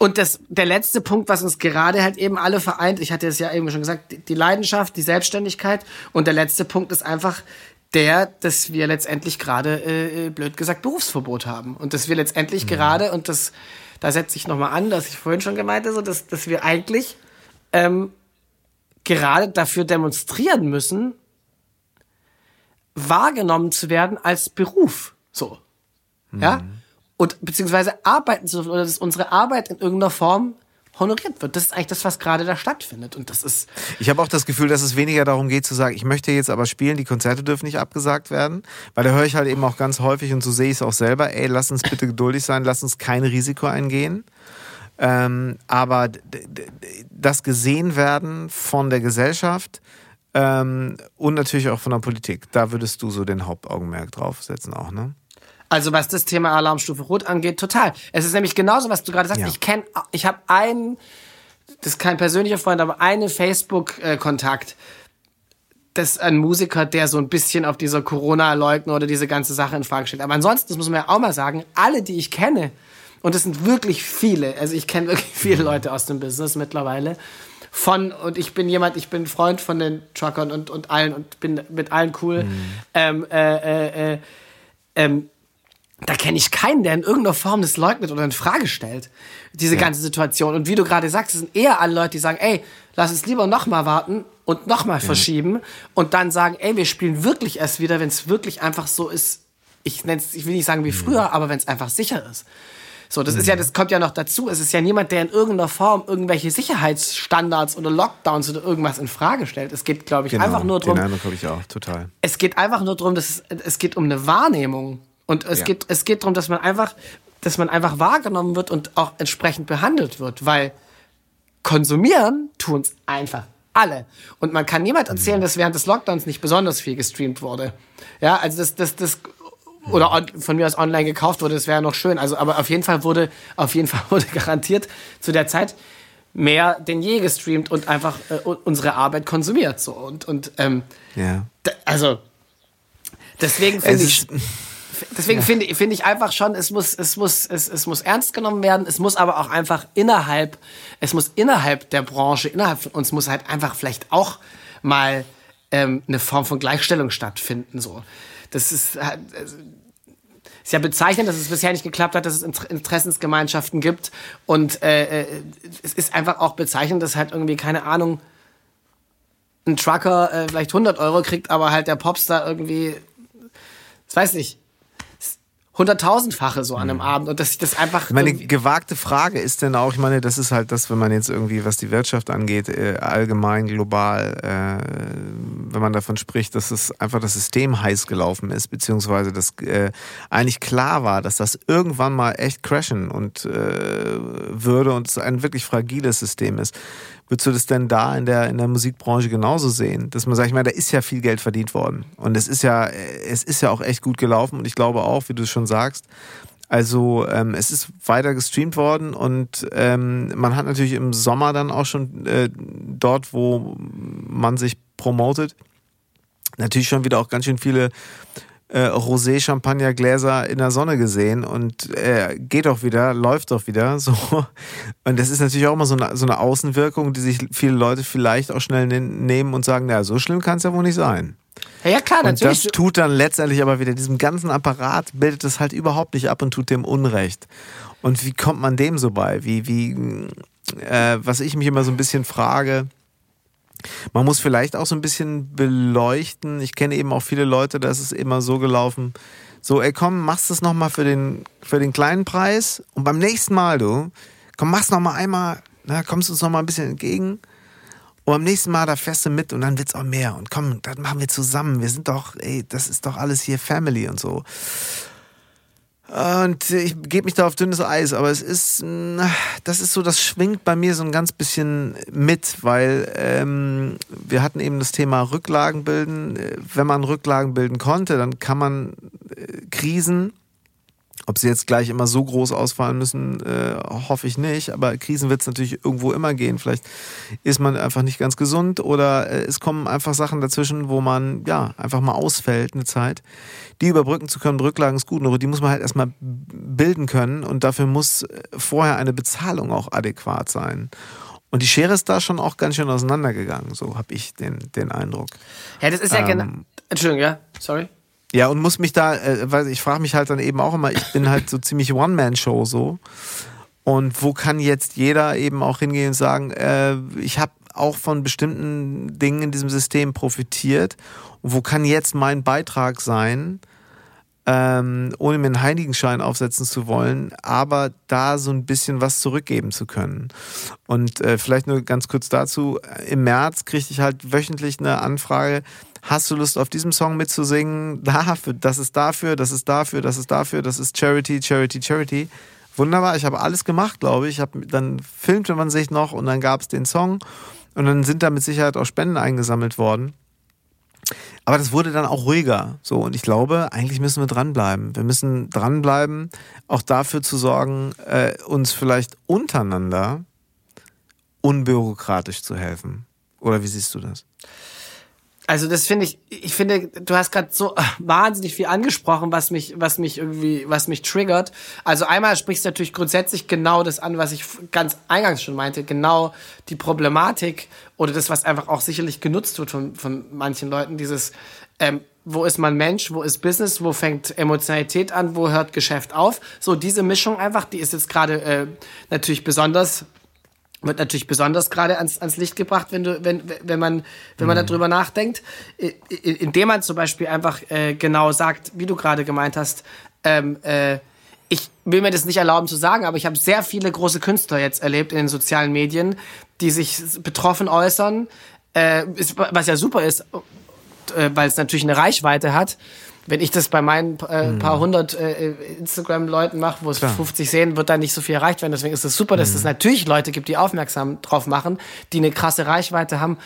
und das, der letzte Punkt, was uns gerade halt eben alle vereint, ich hatte es ja eben schon gesagt, die Leidenschaft, die Selbstständigkeit. Und der letzte Punkt ist einfach der, dass wir letztendlich gerade, äh, äh, blöd gesagt, Berufsverbot haben. Und dass wir letztendlich mhm. gerade, und das, da setze ich nochmal an, dass ich vorhin schon gemeint habe, dass, dass wir eigentlich ähm, gerade dafür demonstrieren müssen, wahrgenommen zu werden als Beruf. So. Mhm. Ja? Und beziehungsweise arbeiten zu oder dass unsere Arbeit in irgendeiner Form honoriert wird. Das ist eigentlich das, was gerade da stattfindet. Und das ist. Ich habe auch das Gefühl, dass es weniger darum geht zu sagen, ich möchte jetzt aber spielen, die Konzerte dürfen nicht abgesagt werden. Weil da höre ich halt eben auch ganz häufig und so sehe ich es auch selber, ey, lass uns bitte geduldig sein, lass uns kein Risiko eingehen. Ähm, aber das gesehen werden von der Gesellschaft ähm, und natürlich auch von der Politik, da würdest du so den Hauptaugenmerk draufsetzen auch, ne? Also was das Thema Alarmstufe Rot angeht, total. Es ist nämlich genauso, was du gerade sagst. Ja. Ich kenne, ich habe einen, das ist kein persönlicher Freund, aber einen Facebook-Kontakt. Das ist ein Musiker, der so ein bisschen auf dieser Corona-Leugner oder diese ganze Sache in Frage stellt. Aber ansonsten, das muss man ja auch mal sagen, alle, die ich kenne, und das sind wirklich viele, also ich kenne wirklich viele mhm. Leute aus dem Business mittlerweile, von, und ich bin jemand, ich bin Freund von den Truckern und, und allen und bin mit allen cool. Mhm. Ähm, äh, äh, äh, ähm, da kenne ich keinen, der in irgendeiner Form das leugnet oder in Frage stellt. Diese ja. ganze Situation. Und wie du gerade sagst, es sind eher alle Leute, die sagen, ey, lass uns lieber noch mal warten und noch mal ja. verschieben und dann sagen, ey, wir spielen wirklich erst wieder, wenn es wirklich einfach so ist. Ich nenn's, ich will nicht sagen wie früher, aber wenn es einfach sicher ist. So, das ist ja, das kommt ja noch dazu. Es ist ja niemand, der in irgendeiner Form irgendwelche Sicherheitsstandards oder Lockdowns oder irgendwas in Frage stellt. Es geht, glaube ich, genau, einfach nur darum. Den Eindruck habe ich auch, total. Es geht einfach nur darum, dass es, es geht um eine Wahrnehmung und es, ja. geht, es geht darum, dass man einfach, dass man einfach wahrgenommen wird und auch entsprechend behandelt wird, weil konsumieren tun es einfach alle. Und man kann niemand erzählen, mhm. dass während des Lockdowns nicht besonders viel gestreamt wurde. Ja, also das, das, das, oder on, von mir aus online gekauft wurde, das wäre noch schön. Also, aber auf jeden Fall wurde, auf jeden Fall (laughs) wurde garantiert zu der Zeit mehr denn je gestreamt und einfach äh, unsere Arbeit konsumiert. So und und ähm, ja. also Deswegen finde ich, deswegen ja. finde finde ich einfach schon, es muss, es muss, es, es muss ernst genommen werden. Es muss aber auch einfach innerhalb, es muss innerhalb der Branche, innerhalb von uns muss halt einfach vielleicht auch mal ähm, eine Form von Gleichstellung stattfinden. So, das ist halt, ist ja bezeichnend, dass es bisher nicht geklappt hat, dass es Interessensgemeinschaften gibt. Und äh, äh, es ist einfach auch bezeichnend, dass halt irgendwie, keine Ahnung, ein Trucker äh, vielleicht 100 Euro kriegt, aber halt der Popstar irgendwie, das weiß nicht, hunderttausendfache so an einem mhm. Abend und dass ich das einfach. Meine gewagte Frage ist denn auch, ich meine, das ist halt das, wenn man jetzt irgendwie, was die Wirtschaft angeht, äh, allgemein, global, äh, wenn man davon spricht, dass es einfach das System heiß gelaufen ist, beziehungsweise dass äh, eigentlich klar war, dass das irgendwann mal echt crashen und äh, würde und es ein wirklich fragiles System ist. Würdest du das denn da in der, in der Musikbranche genauso sehen? Dass man sagt, ich meine, da ist ja viel Geld verdient worden. Und es ist ja, es ist ja auch echt gut gelaufen. Und ich glaube auch, wie du es schon sagst, also ähm, es ist weiter gestreamt worden und ähm, man hat natürlich im Sommer dann auch schon äh, dort, wo man sich promotet, natürlich schon wieder auch ganz schön viele äh, Rosé-Champagner-Gläser in der Sonne gesehen und äh, geht doch wieder, läuft doch wieder. (laughs) So. Und das ist natürlich auch immer so eine, so eine Außenwirkung, die sich viele Leute vielleicht auch schnell nehmen und sagen, naja, so schlimm kann es ja wohl nicht sein. Ja, klar, und natürlich. das tut dann letztendlich aber wieder diesem ganzen Apparat, bildet es halt überhaupt nicht ab und tut dem Unrecht. Und wie kommt man dem so bei? Wie, wie, äh, was ich mich immer so ein bisschen frage, man muss vielleicht auch so ein bisschen beleuchten. Ich kenne eben auch viele Leute, da ist es immer so gelaufen. So, ey, komm, machst es nochmal für den, für den kleinen Preis und beim nächsten Mal, du, komm, mach's nochmal einmal, na, kommst uns nochmal ein bisschen entgegen. Und beim nächsten Mal, da fährst du mit und dann wird's auch mehr. Und komm, das machen wir zusammen. Wir sind doch, ey, das ist doch alles hier Family und so. Und ich gebe mich da auf dünnes Eis, aber es ist, das ist so, das schwingt bei mir so ein ganz bisschen mit, weil ähm, wir hatten eben das Thema Rücklagen bilden. Wenn man Rücklagen bilden konnte, dann kann man äh, Krisen ob sie jetzt gleich immer so groß ausfallen müssen, äh, hoffe ich nicht. Aber Krisen wird es natürlich irgendwo immer gehen. Vielleicht ist man einfach nicht ganz gesund oder äh, es kommen einfach Sachen dazwischen, wo man ja einfach mal ausfällt eine Zeit. Die überbrücken zu können, Rücklagen ist gut, aber die muss man halt erstmal bilden können und dafür muss äh, vorher eine Bezahlung auch adäquat sein. Und die Schere ist da schon auch ganz schön auseinandergegangen, so habe ich den, den Eindruck. Ja, das ist ja genau. Entschuldigung, ja, sorry. Ja, und muss mich da, äh, weil ich frage mich halt dann eben auch immer, ich bin halt so ziemlich One-Man-Show so. Und wo kann jetzt jeder eben auch hingehen und sagen, äh, ich habe auch von bestimmten Dingen in diesem System profitiert. Und wo kann jetzt mein Beitrag sein, ähm, ohne mir einen Heiligenschein aufsetzen zu wollen, aber da so ein bisschen was zurückgeben zu können. Und äh, vielleicht nur ganz kurz dazu, im März kriegte ich halt wöchentlich eine Anfrage, Hast du Lust auf diesem Song mitzusingen? (laughs) Dafür, das ist dafür, das ist dafür, das ist dafür, das ist Charity, Charity, Charity. Wunderbar, ich habe alles gemacht, glaube ich. Hab, dann filmte man sich noch und dann gab es den Song und dann sind da mit Sicherheit auch Spenden eingesammelt worden. Aber das wurde dann auch ruhiger. So, und ich glaube, eigentlich müssen wir dranbleiben. Wir müssen dranbleiben, auch dafür zu sorgen, äh, uns vielleicht untereinander unbürokratisch zu helfen. Oder wie siehst du das? Also das finde ich, ich finde, du hast gerade so wahnsinnig viel angesprochen, was mich, was mich irgendwie, was mich triggert. Also einmal sprichst du natürlich grundsätzlich genau das an, was ich ganz eingangs schon meinte, genau die Problematik oder das, was einfach auch sicherlich genutzt wird von, von manchen Leuten, dieses, ähm, wo ist man Mensch, wo ist Business, wo fängt Emotionalität an, wo hört Geschäft auf. So diese Mischung einfach, die ist jetzt gerade äh, natürlich besonders wird natürlich besonders gerade ans, ans Licht gebracht, wenn du, wenn, wenn man, wenn man mhm. darüber nachdenkt, indem man zum Beispiel einfach äh, genau sagt, wie du gerade gemeint hast, ähm, äh, ich will mir das nicht erlauben zu sagen, aber ich habe sehr viele große Künstler jetzt erlebt in den sozialen Medien, die sich betroffen äußern, äh, was ja super ist, äh, weil es natürlich eine Reichweite hat wenn ich das bei meinen äh, mhm. paar hundert äh, Instagram-Leuten mache, wo es 50 sehen, wird da nicht so viel erreicht werden. Deswegen ist es super, dass es natürlich Leute gibt, die aufmerksam drauf machen, die eine krasse Reichweite haben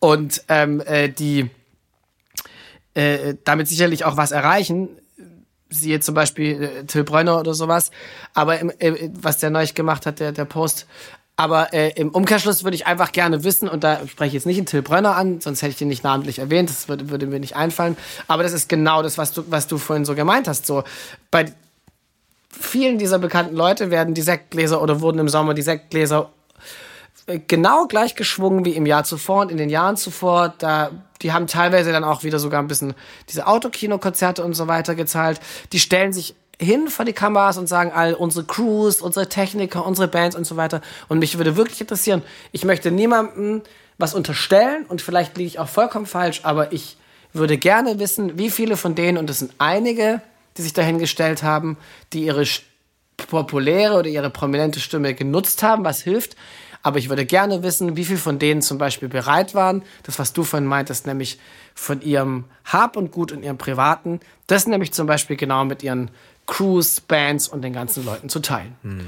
und ähm, äh, die äh, damit sicherlich auch was erreichen. Siehe zum Beispiel äh, Till Bräuner oder sowas. Aber im, äh, was der neulich gemacht hat, der, der Post, Aber äh, im Umkehrschluss würde ich einfach gerne wissen, und da spreche ich jetzt nicht den Till Brönner an, sonst hätte ich den nicht namentlich erwähnt, das würde, würde mir nicht einfallen. Aber das ist genau das, was du, was du vorhin so gemeint hast. So, bei vielen dieser bekannten Leute werden die Sektgläser oder wurden im Sommer die Sektgläser äh, genau gleich geschwungen wie im Jahr zuvor und in den Jahren zuvor. Da, die haben teilweise dann auch wieder sogar ein bisschen diese Autokino-Konzerte und so weiter gezahlt. Die stellen sich hin vor die Kameras und sagen all unsere Crews, unsere Techniker, unsere Bands und so weiter. Und mich würde wirklich interessieren, ich möchte niemandem was unterstellen und vielleicht liege ich auch vollkommen falsch, aber ich würde gerne wissen, wie viele von denen, und das sind einige, die sich dahingestellt haben, die ihre populäre oder ihre prominente Stimme genutzt haben, was hilft. Aber ich würde gerne wissen, wie viele von denen zum Beispiel bereit waren, das, was du vorhin meintest, nämlich von ihrem Hab und Gut und ihrem Privaten, das nämlich zum Beispiel genau mit ihren Crews, Bands und den ganzen Leuten zu teilen. Hm.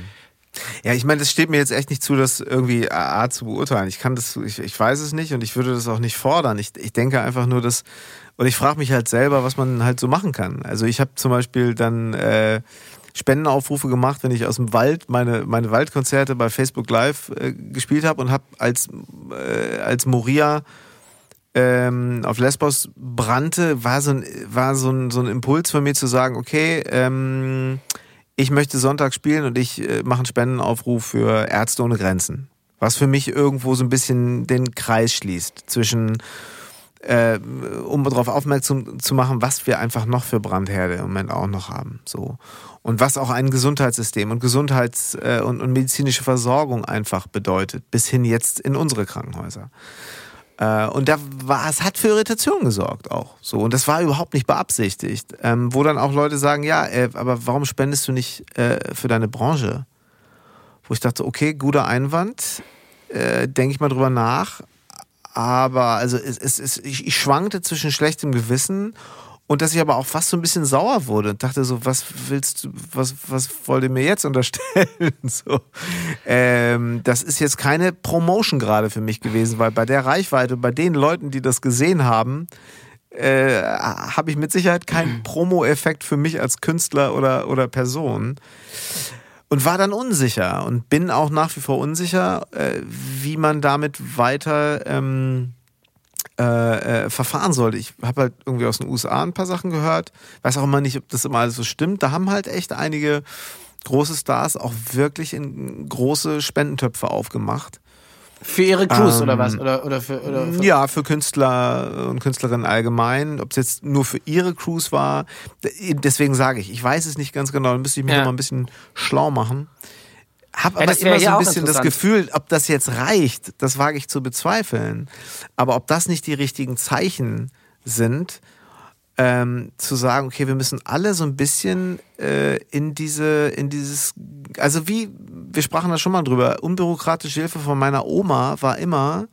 Ja, ich meine, das steht mir jetzt echt nicht zu, das irgendwie A, zu beurteilen. Ich kann das, ich, ich weiß es nicht und ich würde das auch nicht fordern. Ich, ich denke einfach nur, dass, und ich frage mich halt selber, was man halt so machen kann. Also ich habe zum Beispiel dann äh, Spendenaufrufe gemacht, wenn ich aus dem Wald meine, meine Waldkonzerte bei Facebook Live äh, gespielt habe und habe als, äh, als Moria ähm, auf Lesbos brannte, war so ein, war so ein, so ein Impuls von mir zu sagen, okay, ähm, ich möchte Sonntag spielen und ich äh, mache einen Spendenaufruf für Ärzte ohne Grenzen. Was für mich irgendwo so ein bisschen den Kreis schließt zwischen, äh, um darauf aufmerksam zu machen, was wir einfach noch für Brandherde im Moment auch noch haben. So. Und was auch ein Gesundheitssystem und Gesundheits- äh, und, und medizinische Versorgung einfach bedeutet, bis hin jetzt in unsere Krankenhäuser. Äh, und da war, es hat für Irritation gesorgt auch. So. Und das war überhaupt nicht beabsichtigt. Ähm, wo dann auch Leute sagen, ja, äh, aber warum spendest du nicht äh, für deine Branche? Wo ich dachte, okay, guter Einwand, äh, denke ich mal drüber nach. Aber also es, es, es, ich, ich schwankte zwischen schlechtem Gewissen und dass ich aber auch fast so ein bisschen sauer wurde und dachte so, was willst du, was, was wollt ihr mir jetzt unterstellen? (laughs) so. Ähm, das ist jetzt keine Promotion gerade für mich gewesen, weil bei der Reichweite, bei den Leuten, die das gesehen haben, äh, habe ich mit Sicherheit keinen (clears throat) Promo-Effekt für mich als Künstler oder, oder Person. Und war dann unsicher und bin auch nach wie vor unsicher, äh, wie man damit weiter ähm, äh, äh, verfahren sollte. Ich habe halt irgendwie aus den USA ein paar Sachen gehört. Weiß auch immer nicht, ob das immer alles so stimmt. Da haben halt echt einige große Stars auch wirklich in große Spendentöpfe aufgemacht. Für ihre Crews ähm, oder was? Oder, oder, für, oder für ja, für Künstler und Künstlerinnen allgemein. Ob es jetzt nur für ihre Crews war, deswegen sage ich, ich weiß es nicht ganz genau, da müsste ich mich ja. noch mal ein bisschen schlau machen. Hab aber immer so ein bisschen das Gefühl, ob das jetzt reicht, das wage ich zu bezweifeln. Aber ob das nicht die richtigen Zeichen sind, ähm, zu sagen, okay, wir müssen alle so ein bisschen äh, in diese, in dieses, also wie, wir sprachen da schon mal drüber, unbürokratische Hilfe von meiner Oma war immer,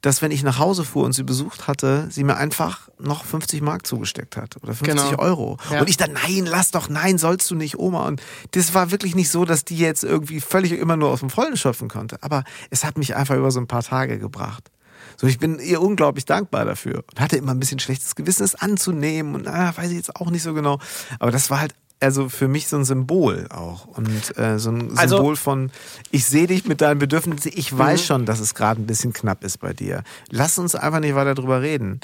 dass wenn ich nach Hause fuhr und sie besucht hatte, sie mir einfach noch 50 Mark zugesteckt hat oder 50 genau. Euro. Ja. Und ich dann, nein, lass doch, nein, sollst du nicht, Oma. Und das war wirklich nicht so, dass die jetzt irgendwie völlig immer nur aus dem Vollen schöpfen konnte. Aber es hat mich einfach über so ein paar Tage gebracht. So, ich bin ihr unglaublich dankbar dafür und hatte immer ein bisschen schlechtes Gewissen, es anzunehmen und ah, weiß ich jetzt auch nicht so genau. Aber das war halt also für mich so ein Symbol auch und äh, so ein also, Symbol von ich sehe dich mit deinen Bedürfnissen, ich weiß mhm. schon, dass es gerade ein bisschen knapp ist bei dir. Lass uns einfach nicht weiter drüber reden.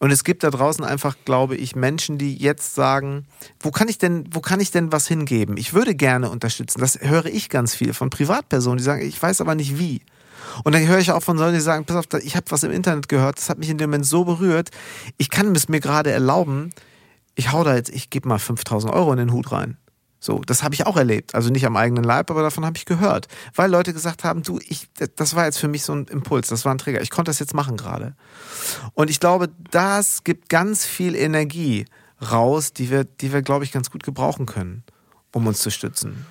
Und es gibt da draußen einfach, glaube ich, Menschen, die jetzt sagen, wo kann ich denn, wo kann ich denn was hingeben? Ich würde gerne unterstützen. Das höre ich ganz viel von Privatpersonen, die sagen, ich weiß aber nicht wie. Und dann höre ich auch von solchen, die sagen, pass auf, ich habe was im Internet gehört, das hat mich in dem Moment so berührt, ich kann es mir gerade erlauben, ich hau da jetzt, ich gebe mal 5000 Euro in den Hut rein. So, das habe ich auch erlebt. Also nicht am eigenen Leib, aber davon habe ich gehört. Weil Leute gesagt haben, du, ich, das war jetzt für mich so ein Impuls, das war ein Trigger. Ich konnte das jetzt machen gerade. Und ich glaube, das gibt ganz viel Energie raus, die wir, die wir, glaube ich, ganz gut gebrauchen können, um uns zu stützen.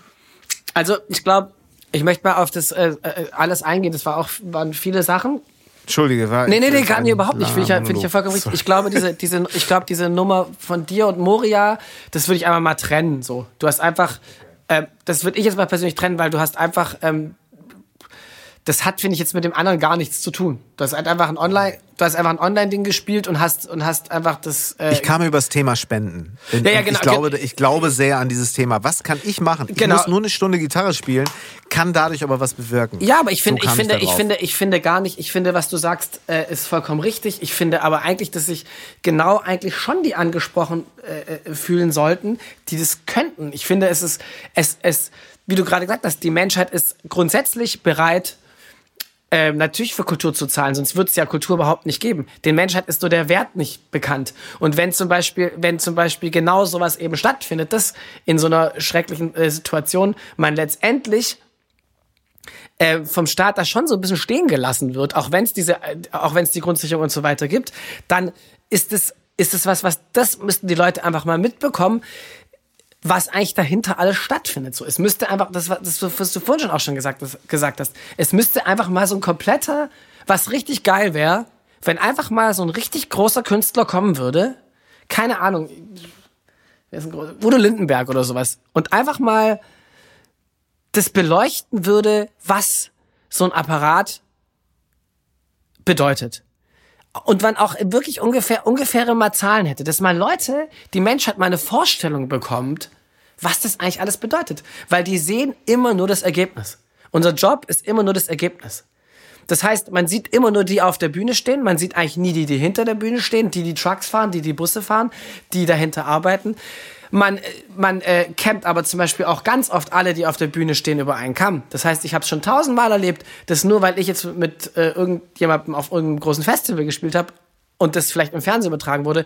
Also, ich glaube, ich möchte mal auf das äh, äh alles eingehen. Das war auch, waren viele Sachen. Entschuldige, war Nee, nee, nee, gar nicht, überhaupt nicht. Finde ich, ja, find ich ja vollkommen richtig. Ich glaube, (laughs) diese, diese, ich glaube, diese Nummer von dir und Moria, das würde ich einfach mal trennen, so. Du hast einfach, äh, das würde ich jetzt mal persönlich trennen, weil du hast einfach, ähm, das hat, finde ich, jetzt mit dem anderen gar nichts zu tun. Du hast halt einfach ein Online, du hast einfach ein Online-Ding gespielt und hast und hast einfach das. Äh ich kam über das Thema Spenden. Ja, ja, genau. Ich glaube, ich glaube sehr an dieses Thema. Was kann ich machen? Ich genau. muss nur eine Stunde Gitarre spielen, kann dadurch aber was bewirken. Ja, aber ich finde, so ich finde, ich, ich, finde, ich finde gar nicht. Ich finde, was du sagst, äh, ist vollkommen richtig. Ich finde aber eigentlich, dass sich genau eigentlich schon die angesprochen äh, äh, fühlen sollten, die das könnten. Ich finde, es ist es es wie du gerade gesagt hast, die Menschheit ist grundsätzlich bereit, ähm, natürlich für Kultur zu zahlen, sonst würde es ja Kultur überhaupt nicht geben. Den Menschheit ist so der Wert nicht bekannt. Und wenn zum Beispiel, wenn zum Beispiel genau sowas eben stattfindet, dass in so einer schrecklichen äh, Situation man letztendlich äh, vom Staat da schon so ein bisschen stehen gelassen wird, auch wenn es diese, äh, auch wenn es die Grundsicherung und so weiter gibt, dann ist es ist es was, was das müssten die Leute einfach mal mitbekommen was eigentlich dahinter alles stattfindet. So, es müsste einfach, das, das was du vorhin schon auch schon gesagt, das, gesagt hast, es müsste einfach mal so ein kompletter, was richtig geil wäre, wenn einfach mal so ein richtig großer Künstler kommen würde, keine Ahnung, großer, Udo Lindenberg oder sowas, und einfach mal das beleuchten würde, was so ein Apparat bedeutet und man auch wirklich ungefähr, ungefähre mal Zahlen hätte, dass mal Leute, die Menschheit mal eine Vorstellung bekommt, was das eigentlich alles bedeutet. Weil die sehen immer nur das Ergebnis. Unser Job ist immer nur das Ergebnis. Das heißt, man sieht immer nur die auf der Bühne stehen, man sieht eigentlich nie die, die hinter der Bühne stehen, die die Trucks fahren, die die Busse fahren, die dahinter arbeiten. Man, man äh, kennt aber zum Beispiel auch ganz oft alle, die auf der Bühne stehen, über einen Kamm. Das heißt, ich habe es schon tausendmal erlebt, dass nur weil ich jetzt mit äh, irgendjemandem auf irgendeinem großen Festival gespielt habe und das vielleicht im Fernsehen übertragen wurde,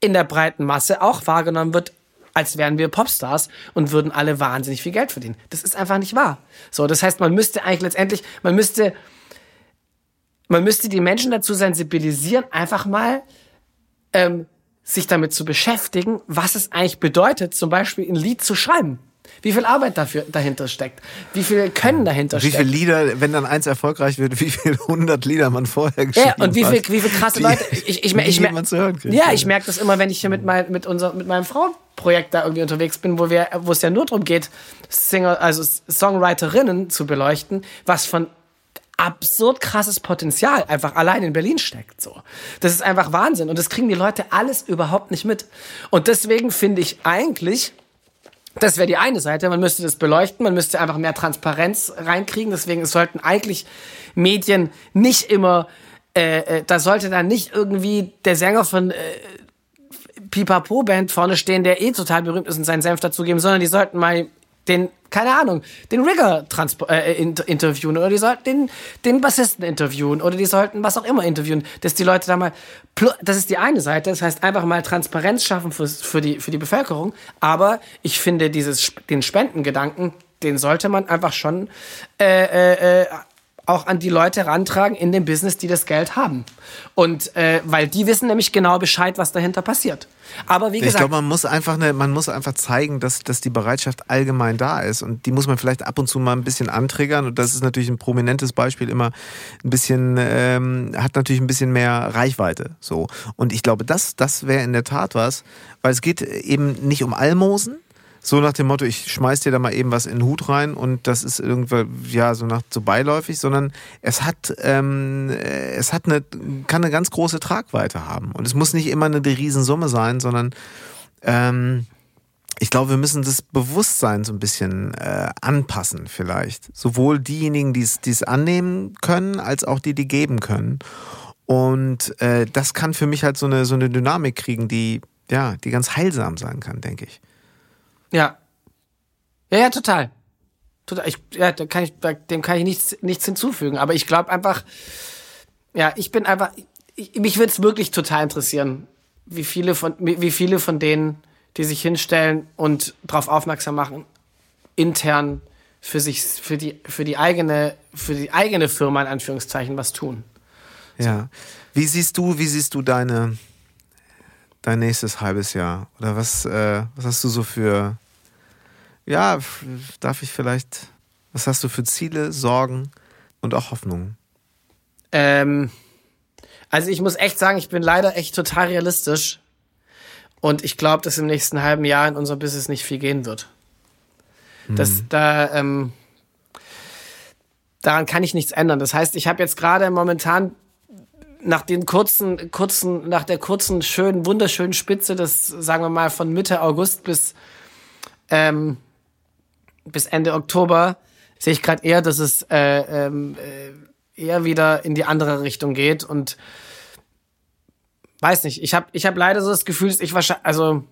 in der breiten Masse auch wahrgenommen wird, als wären wir Popstars und würden alle wahnsinnig viel Geld verdienen. Das ist einfach nicht wahr. So, das heißt, man müsste eigentlich letztendlich, man müsste, man müsste die Menschen dazu sensibilisieren, einfach mal ähm, sich damit zu beschäftigen, was es eigentlich bedeutet, zum Beispiel ein Lied zu schreiben. Wie viel Arbeit dafür dahinter steckt, wie viel Können dahinter steckt. Wie viele Lieder, wenn dann eins erfolgreich wird, wie viele hundert Lieder man vorher geschrieben hat. Ja, und wie viel, wie viel krasse Leute. Ich, ich, (laughs) ich, ich, ich ja, ich merke das immer, wenn ich hier mit, mein, mit, unser, mit meinem Frauenprojekt da irgendwie unterwegs bin, wo wir, wo es ja nur darum geht, Singer, also Songwriterinnen zu beleuchten, was von absurd krasses Potenzial einfach allein in Berlin steckt. So, das ist einfach Wahnsinn und das kriegen die Leute alles überhaupt nicht mit. Und deswegen finde ich eigentlich, das wäre die eine Seite, man müsste das beleuchten, man müsste einfach mehr Transparenz reinkriegen. Deswegen sollten eigentlich Medien nicht immer, äh, äh, da sollte dann nicht irgendwie der Sänger von äh, Pipapo Band vorne stehen, der eh total berühmt ist und seinen Senf dazugeben, sondern die sollten mal den, keine Ahnung, den Rigger äh, interviewen oder die sollten den, den Bassisten interviewen oder die sollten was auch immer interviewen, dass die Leute da mal, das ist die eine Seite, das heißt einfach mal Transparenz schaffen für, für, die, für die Bevölkerung, aber ich finde dieses, den Spendengedanken, den sollte man einfach schon äh, äh, auch an die Leute rantragen in dem Business, die das Geld haben. Und äh, weil die wissen nämlich genau Bescheid, was dahinter passiert. Aber wie gesagt, ich glaube, man muss einfach eine, man muss einfach zeigen, dass, dass die Bereitschaft allgemein da ist und die muss man vielleicht ab und zu mal ein bisschen antriggern und das ist natürlich ein prominentes Beispiel immer ein bisschen ähm, hat natürlich ein bisschen mehr Reichweite so und ich glaube, das das wäre in der Tat was, weil es geht eben nicht um Almosen, so nach dem Motto, ich schmeiß dir da mal eben was in den Hut rein und das ist irgendwie, ja, so nach so beiläufig, sondern es hat, ähm, es hat eine, kann eine ganz große Tragweite haben. Und es muss nicht immer eine Riesensumme sein, sondern ähm, ich glaube, wir müssen das Bewusstsein so ein bisschen äh, anpassen, vielleicht. Sowohl diejenigen, die es annehmen können, als auch die, die geben können. Und äh, das kann für mich halt so eine, so eine Dynamik kriegen, die, ja, die ganz heilsam sein kann, denke ich. Ja. Ja, ja, total. Total. Ich, ja, da kann ich, dem kann ich nichts, nichts hinzufügen. Aber ich glaube einfach, ja, ich bin einfach, ich, mich würde es wirklich total interessieren, wie viele von, wie viele von denen, die sich hinstellen und darauf aufmerksam machen, intern für sich, für die, für die eigene, für die eigene Firma in Anführungszeichen was tun. Ja. Wie siehst du, wie siehst du deine, dein nächstes halbes Jahr? Oder was, äh, was hast du so für, ja, darf ich vielleicht, was hast du für Ziele, Sorgen und auch Hoffnungen? Ähm, also ich muss echt sagen, ich bin leider echt total realistisch. Und ich glaube, dass im nächsten halben Jahr in unserem Business nicht viel gehen wird. Mhm. Das da, ähm, daran kann ich nichts ändern. Das heißt, ich habe jetzt gerade momentan nach den kurzen, kurzen, nach der kurzen, schönen, wunderschönen Spitze, das sagen wir mal von Mitte August bis, ähm, bis Ende Oktober, sehe ich gerade eher, dass es äh, ähm, äh, eher wieder in die andere Richtung geht und weiß nicht, ich habe ich hab leider so das Gefühl, dass ich wahrscheinlich, also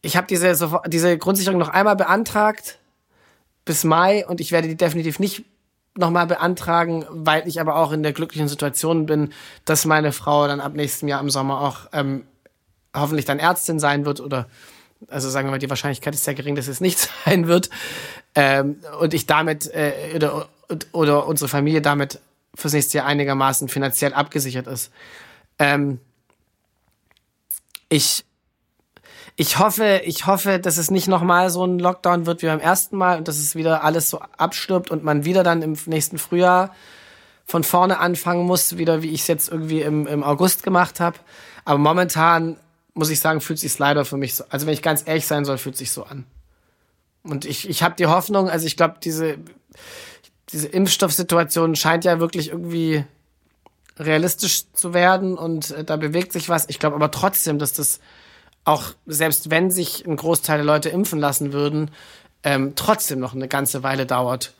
ich habe diese, diese Grundsicherung noch einmal beantragt bis Mai und ich werde die definitiv nicht nochmal beantragen, weil ich aber auch in der glücklichen Situation bin, dass meine Frau dann ab nächstem Jahr im Sommer auch ähm, hoffentlich dann Ärztin sein wird oder also sagen wir mal, die Wahrscheinlichkeit ist sehr gering, dass es nicht (laughs) sein wird ähm, und ich damit äh, oder, oder unsere Familie damit fürs nächste Jahr einigermaßen finanziell abgesichert ist. Ähm, ich ich hoffe, ich hoffe, dass es nicht nochmal so ein Lockdown wird wie beim ersten Mal und dass es wieder alles so abstirbt und man wieder dann im nächsten Frühjahr von vorne anfangen muss, wieder wie ich es jetzt irgendwie im, im August gemacht habe. Aber momentan muss ich sagen, fühlt sich leider für mich so. Also wenn ich ganz ehrlich sein soll, fühlt sich so an. Und ich, ich habe die Hoffnung, also ich glaube, diese, diese Impfstoffsituation scheint ja wirklich irgendwie realistisch zu werden und äh, da bewegt sich was. Ich glaube aber trotzdem, dass das auch selbst wenn sich ein Großteil der Leute impfen lassen würden, ähm, trotzdem noch eine ganze Weile dauert.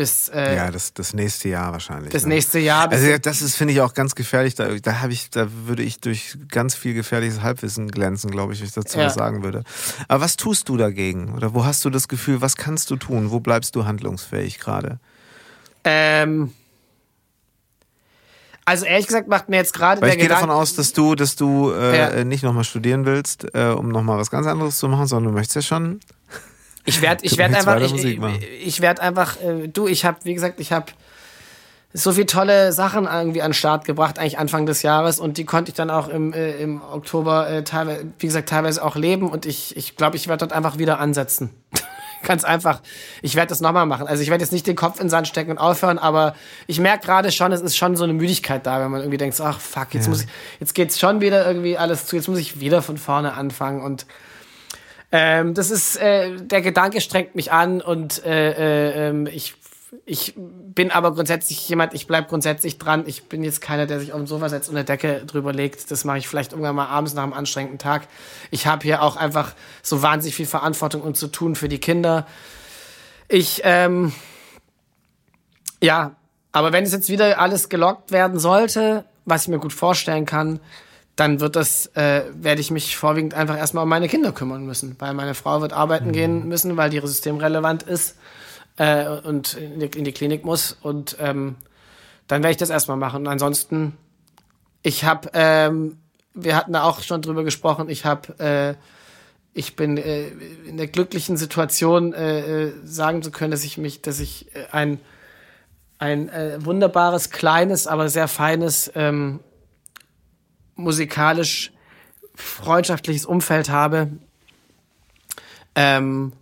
Bis, äh, ja, das, das nächste Jahr wahrscheinlich. Das ne? nächste Jahr. Also das ist, finde ich, auch ganz gefährlich. Da, da ich, da würde ich durch ganz viel gefährliches Halbwissen glänzen, glaube ich, wenn ich dazu ja. was sagen würde. Aber was tust du dagegen? Oder wo hast du das Gefühl, was kannst du tun? Wo bleibst du handlungsfähig gerade? Ähm, also ehrlich gesagt macht mir jetzt gerade der Ich gehe davon aus, dass du, dass du äh, ja. nicht nochmal studieren willst, äh, um nochmal was ganz anderes zu machen, sondern du möchtest ja schon. Ich werde, ich werde einfach, ich, ich, ich werde einfach, äh, du, ich habe, wie gesagt, ich habe so viele tolle Sachen irgendwie an den Start gebracht, eigentlich Anfang des Jahres und die konnte ich dann auch im, äh, im Oktober äh, teilweise, wie gesagt, teilweise auch leben und ich, ich glaube, ich werde dort einfach wieder ansetzen. (laughs) Ganz einfach. Ich werde das nochmal machen. Also ich werde jetzt nicht den Kopf in den Sand stecken und aufhören, aber ich merke gerade schon, es ist schon so eine Müdigkeit da, wenn man irgendwie denkt, ach fuck, jetzt ja. muss ich, jetzt geht's schon wieder irgendwie alles zu, jetzt muss ich wieder von vorne anfangen und ähm, das ist, äh, der Gedanke strengt mich an und äh, äh, ähm, ich ich bin aber grundsätzlich jemand, ich bleib grundsätzlich dran. Ich bin jetzt keiner, der sich auf dem Sofa setzt und eine Decke drüber legt. Das mache ich vielleicht irgendwann mal abends nach einem anstrengenden Tag. Ich habe hier auch einfach so wahnsinnig viel Verantwortung und zu tun für die Kinder. Ich, ähm, ja, aber wenn es jetzt wieder alles gelockt werden sollte, was ich mir gut vorstellen kann, dann wird das, äh, werde ich mich vorwiegend einfach erstmal um meine Kinder kümmern müssen, weil meine Frau wird arbeiten mhm. gehen müssen, weil die systemrelevant ist äh, und in die, in die, Klinik muss. Und ähm, dann werde ich das erstmal machen. Und ansonsten, ich habe, ähm, wir hatten da auch schon drüber gesprochen, ich habe, äh, ich bin äh, in der glücklichen Situation, äh, äh sagen zu können, dass ich mich, dass ich äh, ein, ein äh, wunderbares, kleines, aber sehr feines, ähm, musikalisch freundschaftliches Umfeld habe. Ähm,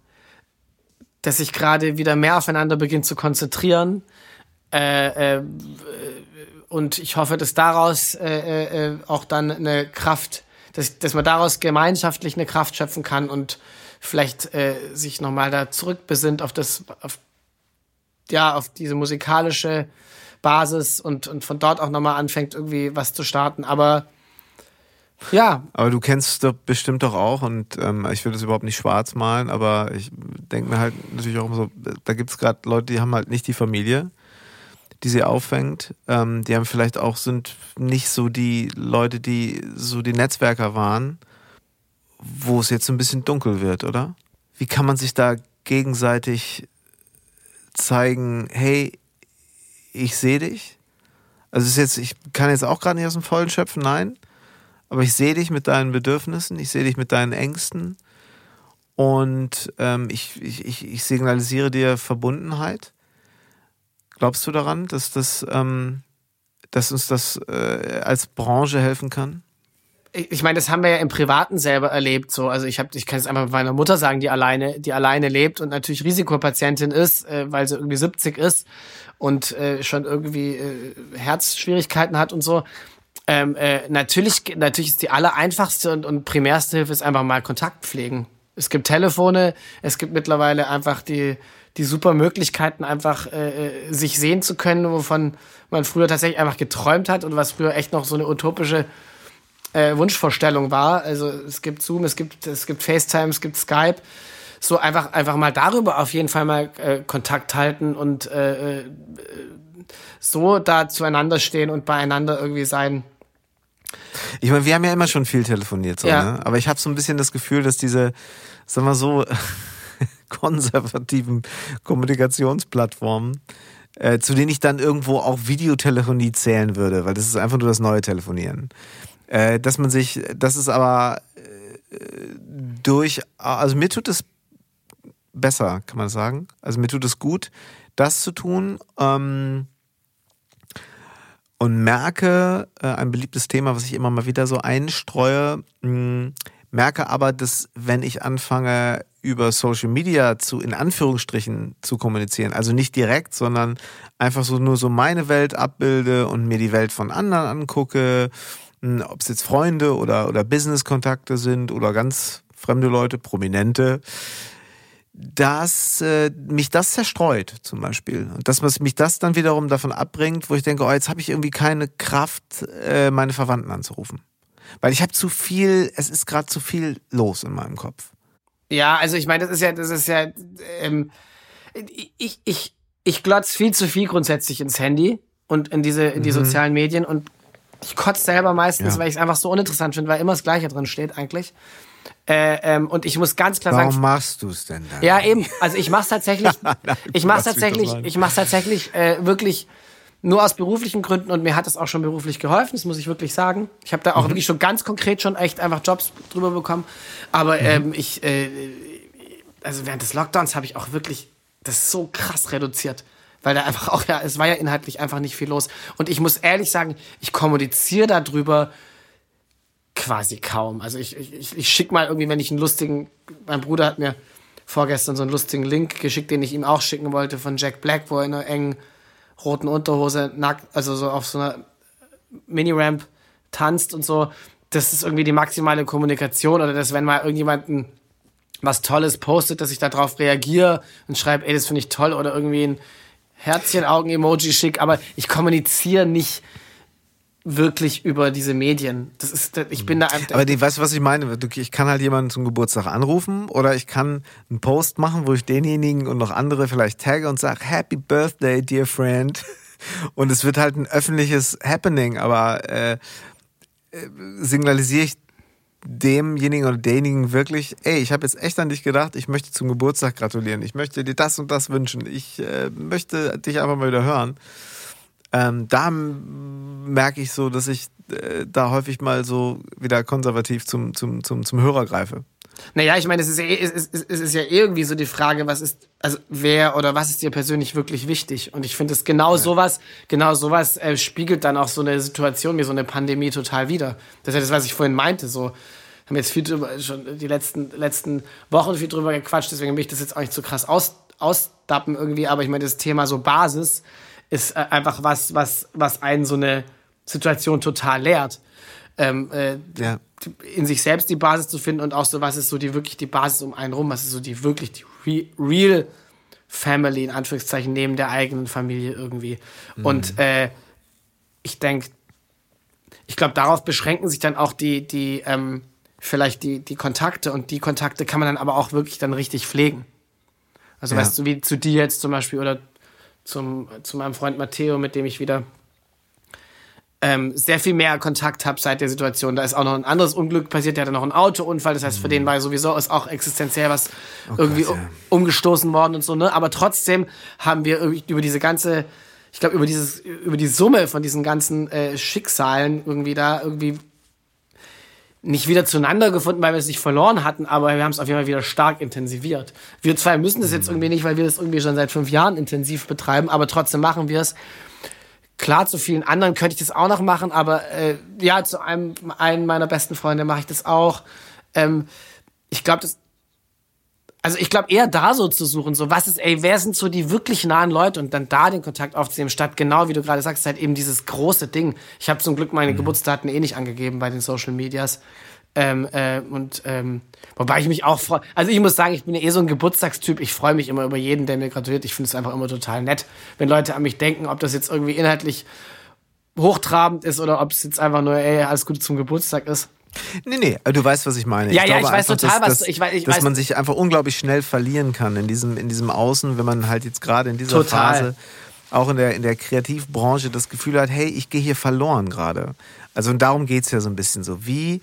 dass sich gerade wieder mehr aufeinander beginnt zu konzentrieren. Äh, äh, und ich hoffe, dass daraus äh, äh, auch dann eine Kraft, dass, dass man daraus gemeinschaftlich eine Kraft schöpfen kann und vielleicht äh, sich nochmal da zurückbesinnt auf das, auf, ja, auf diese musikalische Basis und, und von dort auch nochmal anfängt, irgendwie was zu starten. Aber ja. Aber du kennst doch bestimmt doch auch und ähm, ich will das überhaupt nicht schwarz malen, aber ich denke mir halt natürlich auch immer so, da gibt es gerade Leute, die haben halt nicht die Familie, die sie auffängt. Ähm, die haben vielleicht auch, sind nicht so die Leute, die so die Netzwerker waren, wo es jetzt ein bisschen dunkel wird, oder? Wie kann man sich da gegenseitig zeigen, hey, ich sehe dich? Also ist jetzt, ich kann jetzt auch gerade nicht aus dem Vollen schöpfen, nein. Aber ich sehe dich mit deinen Bedürfnissen, ich sehe dich mit deinen Ängsten und ähm, ich, ich, ich signalisiere dir Verbundenheit. Glaubst du daran, dass, das, ähm, dass uns das äh, als Branche helfen kann? ich meine, das haben wir ja im Privaten selber erlebt. So, also ich habe, ich kann es einfach mit meiner Mutter sagen, die alleine, die alleine lebt und natürlich Risikopatientin ist, äh, weil sie irgendwie 70 ist und äh, schon irgendwie äh, Herzschwierigkeiten hat und so. Ähm, äh, natürlich, natürlich ist die aller einfachste und, und primärste Hilfe ist einfach mal Kontakt pflegen. Es gibt Telefone, es gibt mittlerweile einfach die, die super Möglichkeiten, einfach äh, sich sehen zu können, wovon man früher tatsächlich einfach geträumt hat und was früher echt noch so eine utopische äh, Wunschvorstellung war. Also es gibt Zoom, es gibt, es gibt FaceTime, es gibt Skype. So einfach, einfach mal darüber auf jeden Fall mal äh, Kontakt halten und äh, äh so da zueinander stehen und beieinander irgendwie sein. Ich meine, wir haben ja immer schon viel telefoniert, so, ja. ne? aber ich habe so ein bisschen das Gefühl, dass diese, sagen wir so, (laughs) konservativen Kommunikationsplattformen, äh, zu denen ich dann irgendwo auch Videotelefonie zählen würde, weil das ist einfach nur das neue Telefonieren. Äh, dass man sich, das ist aber äh, durch, also mir tut es besser, kann man sagen. Also mir tut es gut, das zu tun. Ähm, und merke, äh, ein beliebtes Thema, was ich immer mal wieder so einstreue, mh, hm, merke aber, dass wenn ich anfange, über Social Media zu, in Anführungsstrichen, zu kommunizieren, also nicht direkt, sondern einfach so nur so meine Welt abbilde und mir die Welt von anderen angucke, hm, ob es jetzt Freunde oder, oder Business-Kontakte sind oder ganz fremde Leute, Prominente, dass äh, mich das zerstreut zum Beispiel und dass mich das dann wiederum davon abbringt, wo ich denke, oh, jetzt habe ich irgendwie keine Kraft, äh, meine Verwandten anzurufen, weil ich habe zu viel, es ist gerade zu viel los in meinem Kopf. Ja, also ich meine, das ist ja, das ist ja, ähm, ich ich ich glotz viel zu viel grundsätzlich ins Handy und in diese in die mhm. sozialen Medien und ich kotze selber meistens, ja. weil ich es einfach so uninteressant finde, weil immer das Gleiche drin steht eigentlich. Äh, ähm, und ich muss ganz klar Warum sagen. Warum machst du es denn dann? Ja, eben. Also ich mach's tatsächlich. (laughs) ich mach's tatsächlich. Ich mach's tatsächlich äh, wirklich nur aus beruflichen Gründen und mir hat das auch schon beruflich geholfen. Das muss ich wirklich sagen. Ich habe da auch mhm. wirklich schon ganz konkret schon echt einfach Jobs drüber bekommen. Aber mhm. ähm, ich, äh, also während des Lockdowns habe ich auch wirklich das so krass reduziert weil da einfach auch ja, es war ja inhaltlich einfach nicht viel los. Und ich muss ehrlich sagen, ich kommuniziere darüber quasi kaum. Also ich, ich, ich schicke mal irgendwie, wenn ich einen lustigen, mein Bruder hat mir vorgestern so einen lustigen Link geschickt, den ich ihm auch schicken wollte von Jack Black, wo er in einer engen roten Unterhose nackt, also so auf so einer Mini-Ramp tanzt und so. Das ist irgendwie die maximale Kommunikation oder dass wenn mal irgendjemand was Tolles postet, dass ich darauf reagiere und schreibe, ey, das finde ich toll oder irgendwie ein Herzchen-Augen-Emoji schick, aber ich kommuniziere nicht wirklich über diese Medien. Das ist, ich bin da einfach. Aber die, weißt du, was ich meine? Ich kann halt jemanden zum Geburtstag anrufen oder ich kann einen Post machen, wo ich denjenigen und noch andere vielleicht tagge und sage, Happy Birthday, dear friend. (laughs) Und es wird halt ein öffentliches Happening, aber äh, äh, signalisiere ich demjenigen oder derjenigen wirklich, ey, ich habe jetzt echt an dich gedacht, ich möchte zum Geburtstag gratulieren, ich möchte dir das und das wünschen, ich äh, möchte dich einfach mal wieder hören ähm, da merke ich so, dass ich äh, da häufig mal so wieder konservativ zum, zum, zum, zum Hörer greife. Naja, ich meine, es ist, ja, es, ist, es ist ja irgendwie so die Frage, was ist, also wer oder was ist dir persönlich wirklich wichtig? Und ich finde es genau ja. sowas, genau sowas äh, spiegelt dann auch so eine Situation wie so eine Pandemie total wieder. Das ist ja das, was ich vorhin meinte, so haben jetzt viel drüber, schon die letzten, letzten Wochen viel drüber gequatscht, deswegen will ich das jetzt auch nicht so krass aus, ausdappen irgendwie, aber ich meine, das Thema so Basis, ist äh, einfach was, was, was einen so eine Situation total lehrt. Ähm, äh, ja. in sich selbst die Basis zu finden und auch so, was ist so die wirklich die Basis um einen rum, was ist so die wirklich die re real Family, in Anführungszeichen, neben der eigenen Familie irgendwie. Mhm. Und äh, ich denke, ich glaube, darauf beschränken sich dann auch die, die, ähm, vielleicht die, die Kontakte und die Kontakte kann man dann aber auch wirklich dann richtig pflegen. Also ja. weißt du, wie zu dir jetzt zum Beispiel oder zum, zu meinem Freund Matteo, mit dem ich wieder ähm, sehr viel mehr Kontakt habe seit der Situation. Da ist auch noch ein anderes Unglück passiert, der hatte noch einen Autounfall, das heißt, für den mhm. war sowieso ist auch existenziell was oh irgendwie Gott, ja. umgestoßen worden und so, ne? Aber trotzdem haben wir über diese ganze, ich glaube, über dieses, über die Summe von diesen ganzen äh, Schicksalen irgendwie da irgendwie nicht wieder zueinander gefunden, weil wir es nicht verloren hatten, aber wir haben es auf jeden Fall wieder stark intensiviert. Wir zwei müssen das jetzt irgendwie nicht, weil wir das irgendwie schon seit fünf Jahren intensiv betreiben, aber trotzdem machen wir es. Klar, zu vielen anderen könnte ich das auch noch machen, aber äh, ja, zu einem, einem meiner besten Freunde mache ich das auch. Ähm, ich glaube, das also ich glaube eher da so zu suchen, so was ist, ey, wer sind so die wirklich nahen Leute und dann da den Kontakt aufzunehmen, statt genau wie du gerade sagst, halt eben dieses große Ding. Ich habe zum Glück meine mhm. Geburtsdaten eh nicht angegeben bei den Social Medias. Ähm, äh, und ähm, wobei ich mich auch freue. Also ich muss sagen, ich bin ja eh so ein Geburtstagstyp. Ich freue mich immer über jeden, der mir gratuliert. Ich finde es einfach immer total nett, wenn Leute an mich denken, ob das jetzt irgendwie inhaltlich hochtrabend ist oder ob es jetzt einfach nur, ey, alles Gute zum Geburtstag ist. Nee, nee, du weißt, was ich meine. Ja, ich ja, ich weiß total, dass, was dass, ich weiß. Ich dass weiß. man sich einfach unglaublich schnell verlieren kann in diesem, in diesem Außen, wenn man halt jetzt gerade in dieser total. Phase auch in der, in der Kreativbranche das Gefühl hat, hey, ich gehe hier verloren gerade. Also und darum geht es ja so ein bisschen so. Wie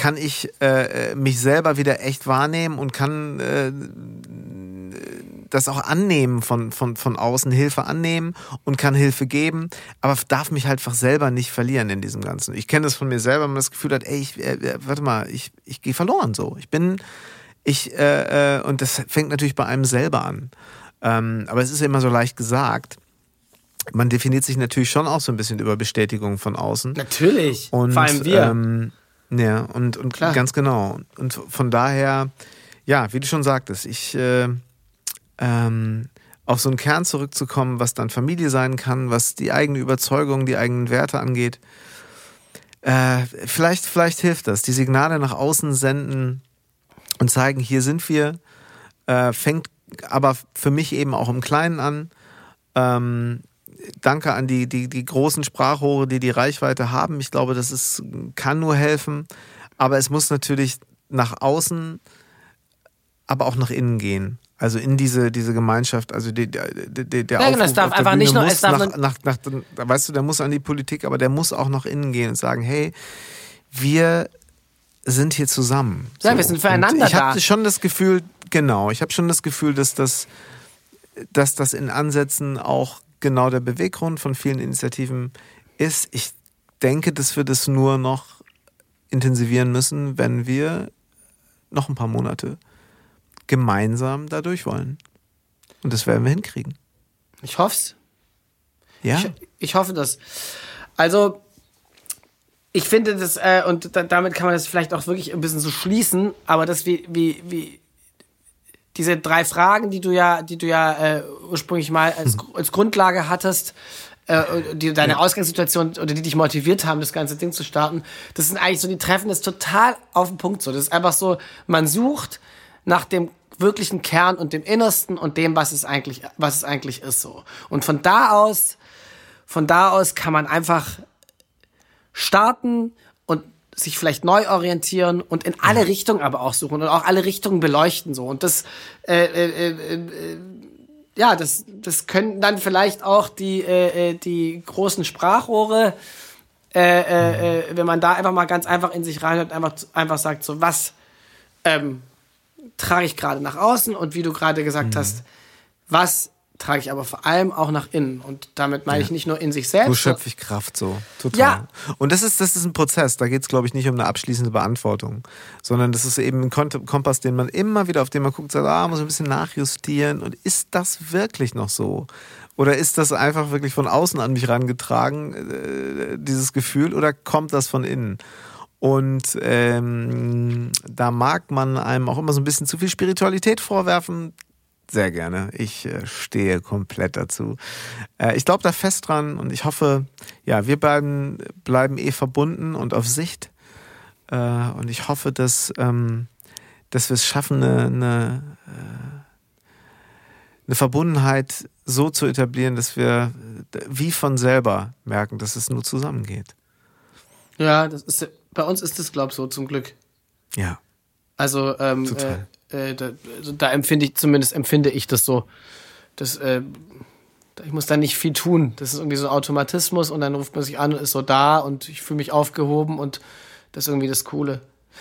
kann ich äh, mich selber wieder echt wahrnehmen und kann äh, das auch annehmen von, von, von außen, Hilfe annehmen und kann Hilfe geben, aber darf mich halt einfach selber nicht verlieren in diesem Ganzen. Ich kenne das von mir selber, wenn man das Gefühl hat, ey, ich, äh, äh warte mal, ich, ich gehe verloren so. Ich bin, ich, äh, äh, und das fängt natürlich bei einem selber an. Ähm, aber es ist ja immer so leicht gesagt. Man definiert sich natürlich schon auch so ein bisschen über Bestätigung von außen. Natürlich. Und, Vor allem wir. Ähm, ja, und, und Klar. ganz genau. Und von daher, ja, wie du schon sagtest, ich äh, ähm, auf so einen Kern zurückzukommen, was dann Familie sein kann, was die eigene Überzeugung, die eigenen Werte angeht. Äh, vielleicht, vielleicht hilft das. Die Signale nach außen senden und zeigen, hier sind wir, äh, fängt aber für mich eben auch im Kleinen an. Ähm, danke an die, die, die großen Sprachrohre, die die Reichweite haben. Ich glaube, das ist, kann nur helfen. Aber es muss natürlich nach außen, aber auch nach innen gehen. Also in diese, diese Gemeinschaft, also die, die, die, der genau, es darf einfach Bühne nicht nur, es darf nach, nach, nach, nach, weißt du, der muss an die Politik, aber der muss auch nach innen gehen und sagen, hey, wir sind hier zusammen. Ja, so. wir sind füreinander und ich da. Ich habe schon das Gefühl, genau, ich habe schon das Gefühl, dass das, dass das in Ansätzen auch genau der Beweggrund von vielen Initiativen ist. Ich denke, dass wir das nur noch intensivieren müssen, wenn wir noch ein paar Monate gemeinsam da durch wollen. Und das werden wir hinkriegen. Ich hoffe es. Ja. Ich, ich, hoffe das. Also, ich finde das, äh, und da, damit kann man das vielleicht auch wirklich ein bisschen so schließen, aber das wie, wie, wie, diese drei Fragen, die du ja, die du ja äh, ursprünglich mal als, mhm. als Grundlage hattest, äh, die deine. Ausgangssituation oder die dich motiviert haben, das ganze Ding zu starten, das sind eigentlich so, die treffen das total auf den Punkt so. Das ist einfach so, man sucht nach dem wirklichen Kern und dem Innersten und dem, was es eigentlich, was es eigentlich ist so. Und von da aus, von da aus kann man einfach starten sich vielleicht neu orientieren und in alle Richtungen aber auch suchen und auch alle Richtungen beleuchten so. Und das äh, äh, äh, äh, ja das das können dann vielleicht auch die äh, äh die großen Sprachrohre äh, äh, äh, wenn man da einfach mal ganz einfach in sich reinhört einfach einfach sagt so was ähm, trage ich gerade nach außen und wie du gerade gesagt mhm. hast was trage ich aber vor allem auch nach innen. Und damit meine ja. ich nicht nur in sich selbst. Wo schöpfe ich Kraft so. Total. Ja. Und das ist, das ist ein Prozess. Da geht es, glaube ich, nicht um eine abschließende Beantwortung, sondern das ist eben ein Kompass, den man immer wieder, auf den man guckt, sagt, ah, muss ein bisschen nachjustieren. Und ist das wirklich noch so? Oder ist das einfach wirklich von außen an mich rangetragen, äh, dieses Gefühl, oder kommt das von innen? Und ähm, da mag man einem auch immer so ein bisschen zu viel Spiritualität vorwerfen sehr gerne. Ich äh, stehe komplett dazu. Äh, ich glaube da fest dran und ich hoffe, ja, wir beiden bleiben eh verbunden und auf Sicht. Äh, und ich hoffe, dass, ähm, dass wir es schaffen, eine, eine, äh, eine Verbundenheit so zu etablieren, dass wir wie von selber merken, dass es nur zusammengeht. Ja, das ist, bei uns ist das, glaube ich, so zum Glück. Ja. Also, ähm, Total äh, da, also da, empfinde ich, zumindest empfinde ich das so. Das, äh, ich muss da nicht viel tun. Das ist irgendwie so ein Automatismus und dann ruft man sich an und ist so da und ich fühle mich aufgehoben und das ist irgendwie das Coole.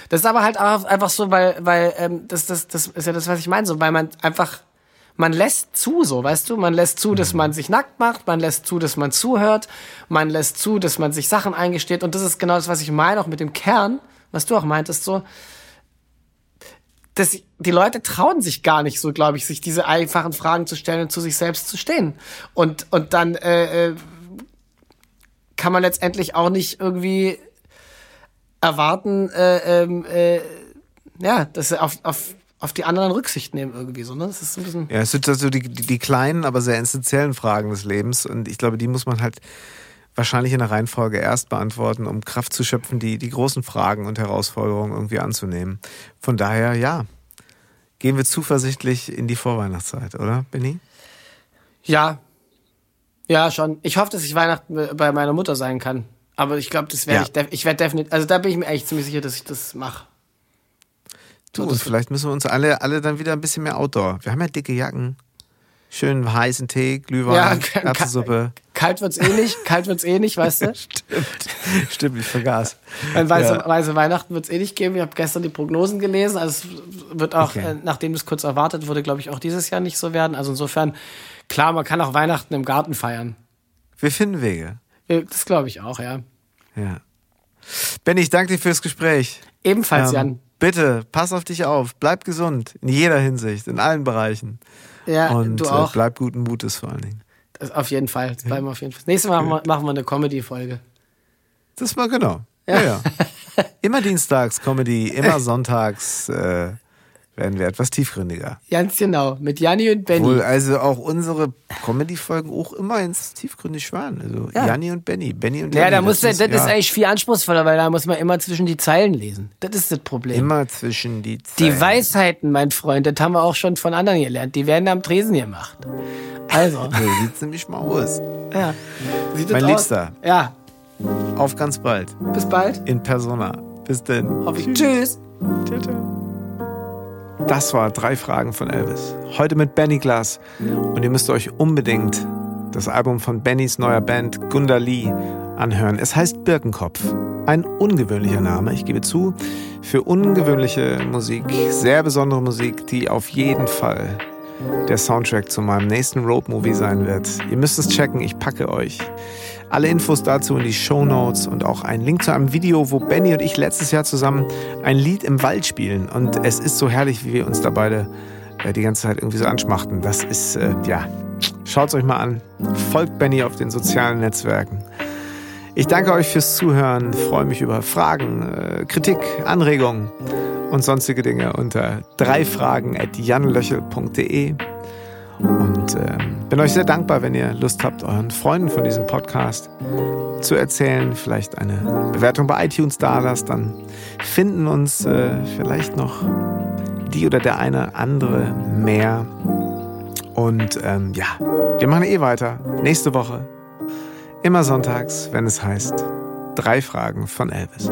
Das ist aber halt auch einfach so, weil, weil ähm, das, das, das ist ja das, was ich meine, so, weil man einfach, man lässt zu, so, weißt du, man lässt zu, dass man sich nackt macht, man lässt zu, dass man zuhört, man lässt zu, dass man sich Sachen eingesteht und das ist genau das, was ich meine, auch mit dem Kern, was du auch meintest, so, dass die Leute trauen sich gar nicht so, glaube ich, sich diese einfachen Fragen zu stellen und zu sich selbst zu stehen. Und, und dann äh, äh, kann man letztendlich auch nicht irgendwie erwarten, äh, ähm, äh, ja, dass sie auf, auf, auf die anderen Rücksicht nehmen irgendwie so, ne? Das ist ein bisschen. Ja, es sind also die, die, die kleinen, aber sehr essentiellen Fragen des Lebens und ich glaube, die muss man halt wahrscheinlich in der Reihenfolge erst beantworten, um Kraft zu schöpfen, die, die großen Fragen und Herausforderungen irgendwie anzunehmen. Von daher, ja, gehen wir zuversichtlich in die Vorweihnachtszeit, oder, Benny? Ja. Ja, schon. Ich hoffe, dass ich Weihnachten bei meiner Mutter sein kann. Aber ich glaube, das werde ja. ich, ich werde definitiv, also da bin ich mir echt ziemlich sicher, dass ich das mache. Du, und vielleicht müssen wir uns alle, alle dann wieder ein bisschen mehr Outdoor. Wir haben ja dicke Jacken. Schön heißen Tee, Glühwein, ja, Erbsensuppe. Kalt wird's eh nicht, kalt wird's eh nicht, weißt du? (laughs) Stimmt. Stimmt, ich vergaß. Weil weiße, ja. weiße Weihnachten wird's eh nicht geben. Ich habe gestern die Prognosen gelesen. Also es wird auch, okay. äh, nachdem es kurz erwartet wurde, glaube ich, auch dieses Jahr nicht so werden. Also insofern, klar, man kann auch Weihnachten im Garten feiern. Wir finden Wege. Das glaube ich auch, ja. Ja. Benny, ich danke dir fürs Gespräch. Ebenfalls, ähm, Jan. Bitte, pass auf dich auf. Bleib gesund. In jeder Hinsicht, in allen Bereichen. Ja, und du auch. Äh, bleib guten Mutes vor allen Dingen. Das auf jeden Fall. Das bleiben wir auf jeden Fall. Nächstes Mal machen wir, machen wir eine Comedy-Folge. Das war genau. Ja. ja, ja. (laughs) immer dienstags Comedy, immer sonntags äh, werden wir etwas tiefgründiger. Ganz genau, mit Janni und Benny. Wohl, also auch unsere Comedy-Folgen auch immer ins tiefgründig waren. Also ja. Janni und Benny, Benny und Ja, Janni, da muss das, ist, das ja. ist eigentlich viel anspruchsvoller, weil da muss man immer zwischen die Zeilen lesen. Das ist das Problem. Immer zwischen die Zeilen. Die Weisheiten, mein Freund, das haben wir auch schon von anderen gelernt. Die werden am Tresen gemacht. Also. (laughs) so sieht nämlich mal aus. Ja. Sieht mein Liebster. Ja. Auf ganz bald. Bis bald. In Persona. Bis denn. Hoffe ich. Tschüss. Ciao, ciao. Das war drei Fragen von Elvis. Heute mit Benny Glass. Und ihr müsst euch unbedingt das Album von Bennys neuer Band Gunda Lee anhören. Es heißt Birkenkopf. Ein ungewöhnlicher Name, ich gebe zu, für ungewöhnliche Musik, sehr besondere Musik, die auf jeden Fall der Soundtrack zu meinem nächsten Roadmovie sein wird. Ihr müsst es checken, ich packe euch. Alle Infos dazu in die Show Notes und auch ein Link zu einem Video, wo Benny und ich letztes Jahr zusammen ein Lied im Wald spielen. Und es ist so herrlich, wie wir uns da beide äh, die ganze Zeit irgendwie so anschmachten. Das ist, äh, ja, schaut es euch mal an. Folgt Benny auf den sozialen Netzwerken. Ich danke euch fürs Zuhören, freue mich über Fragen, äh, Kritik, Anregungen und sonstige Dinge unter dreifragen.janlöchel.de. Und äh, bin euch sehr dankbar, wenn ihr Lust habt, euren Freunden von diesem Podcast zu erzählen, vielleicht eine Bewertung bei iTunes da lasst, dann finden uns äh, vielleicht noch die oder der eine andere mehr. Und ähm, ja, wir machen eh weiter. Nächste Woche. Immer sonntags, wenn es heißt Drei Fragen von Elvis.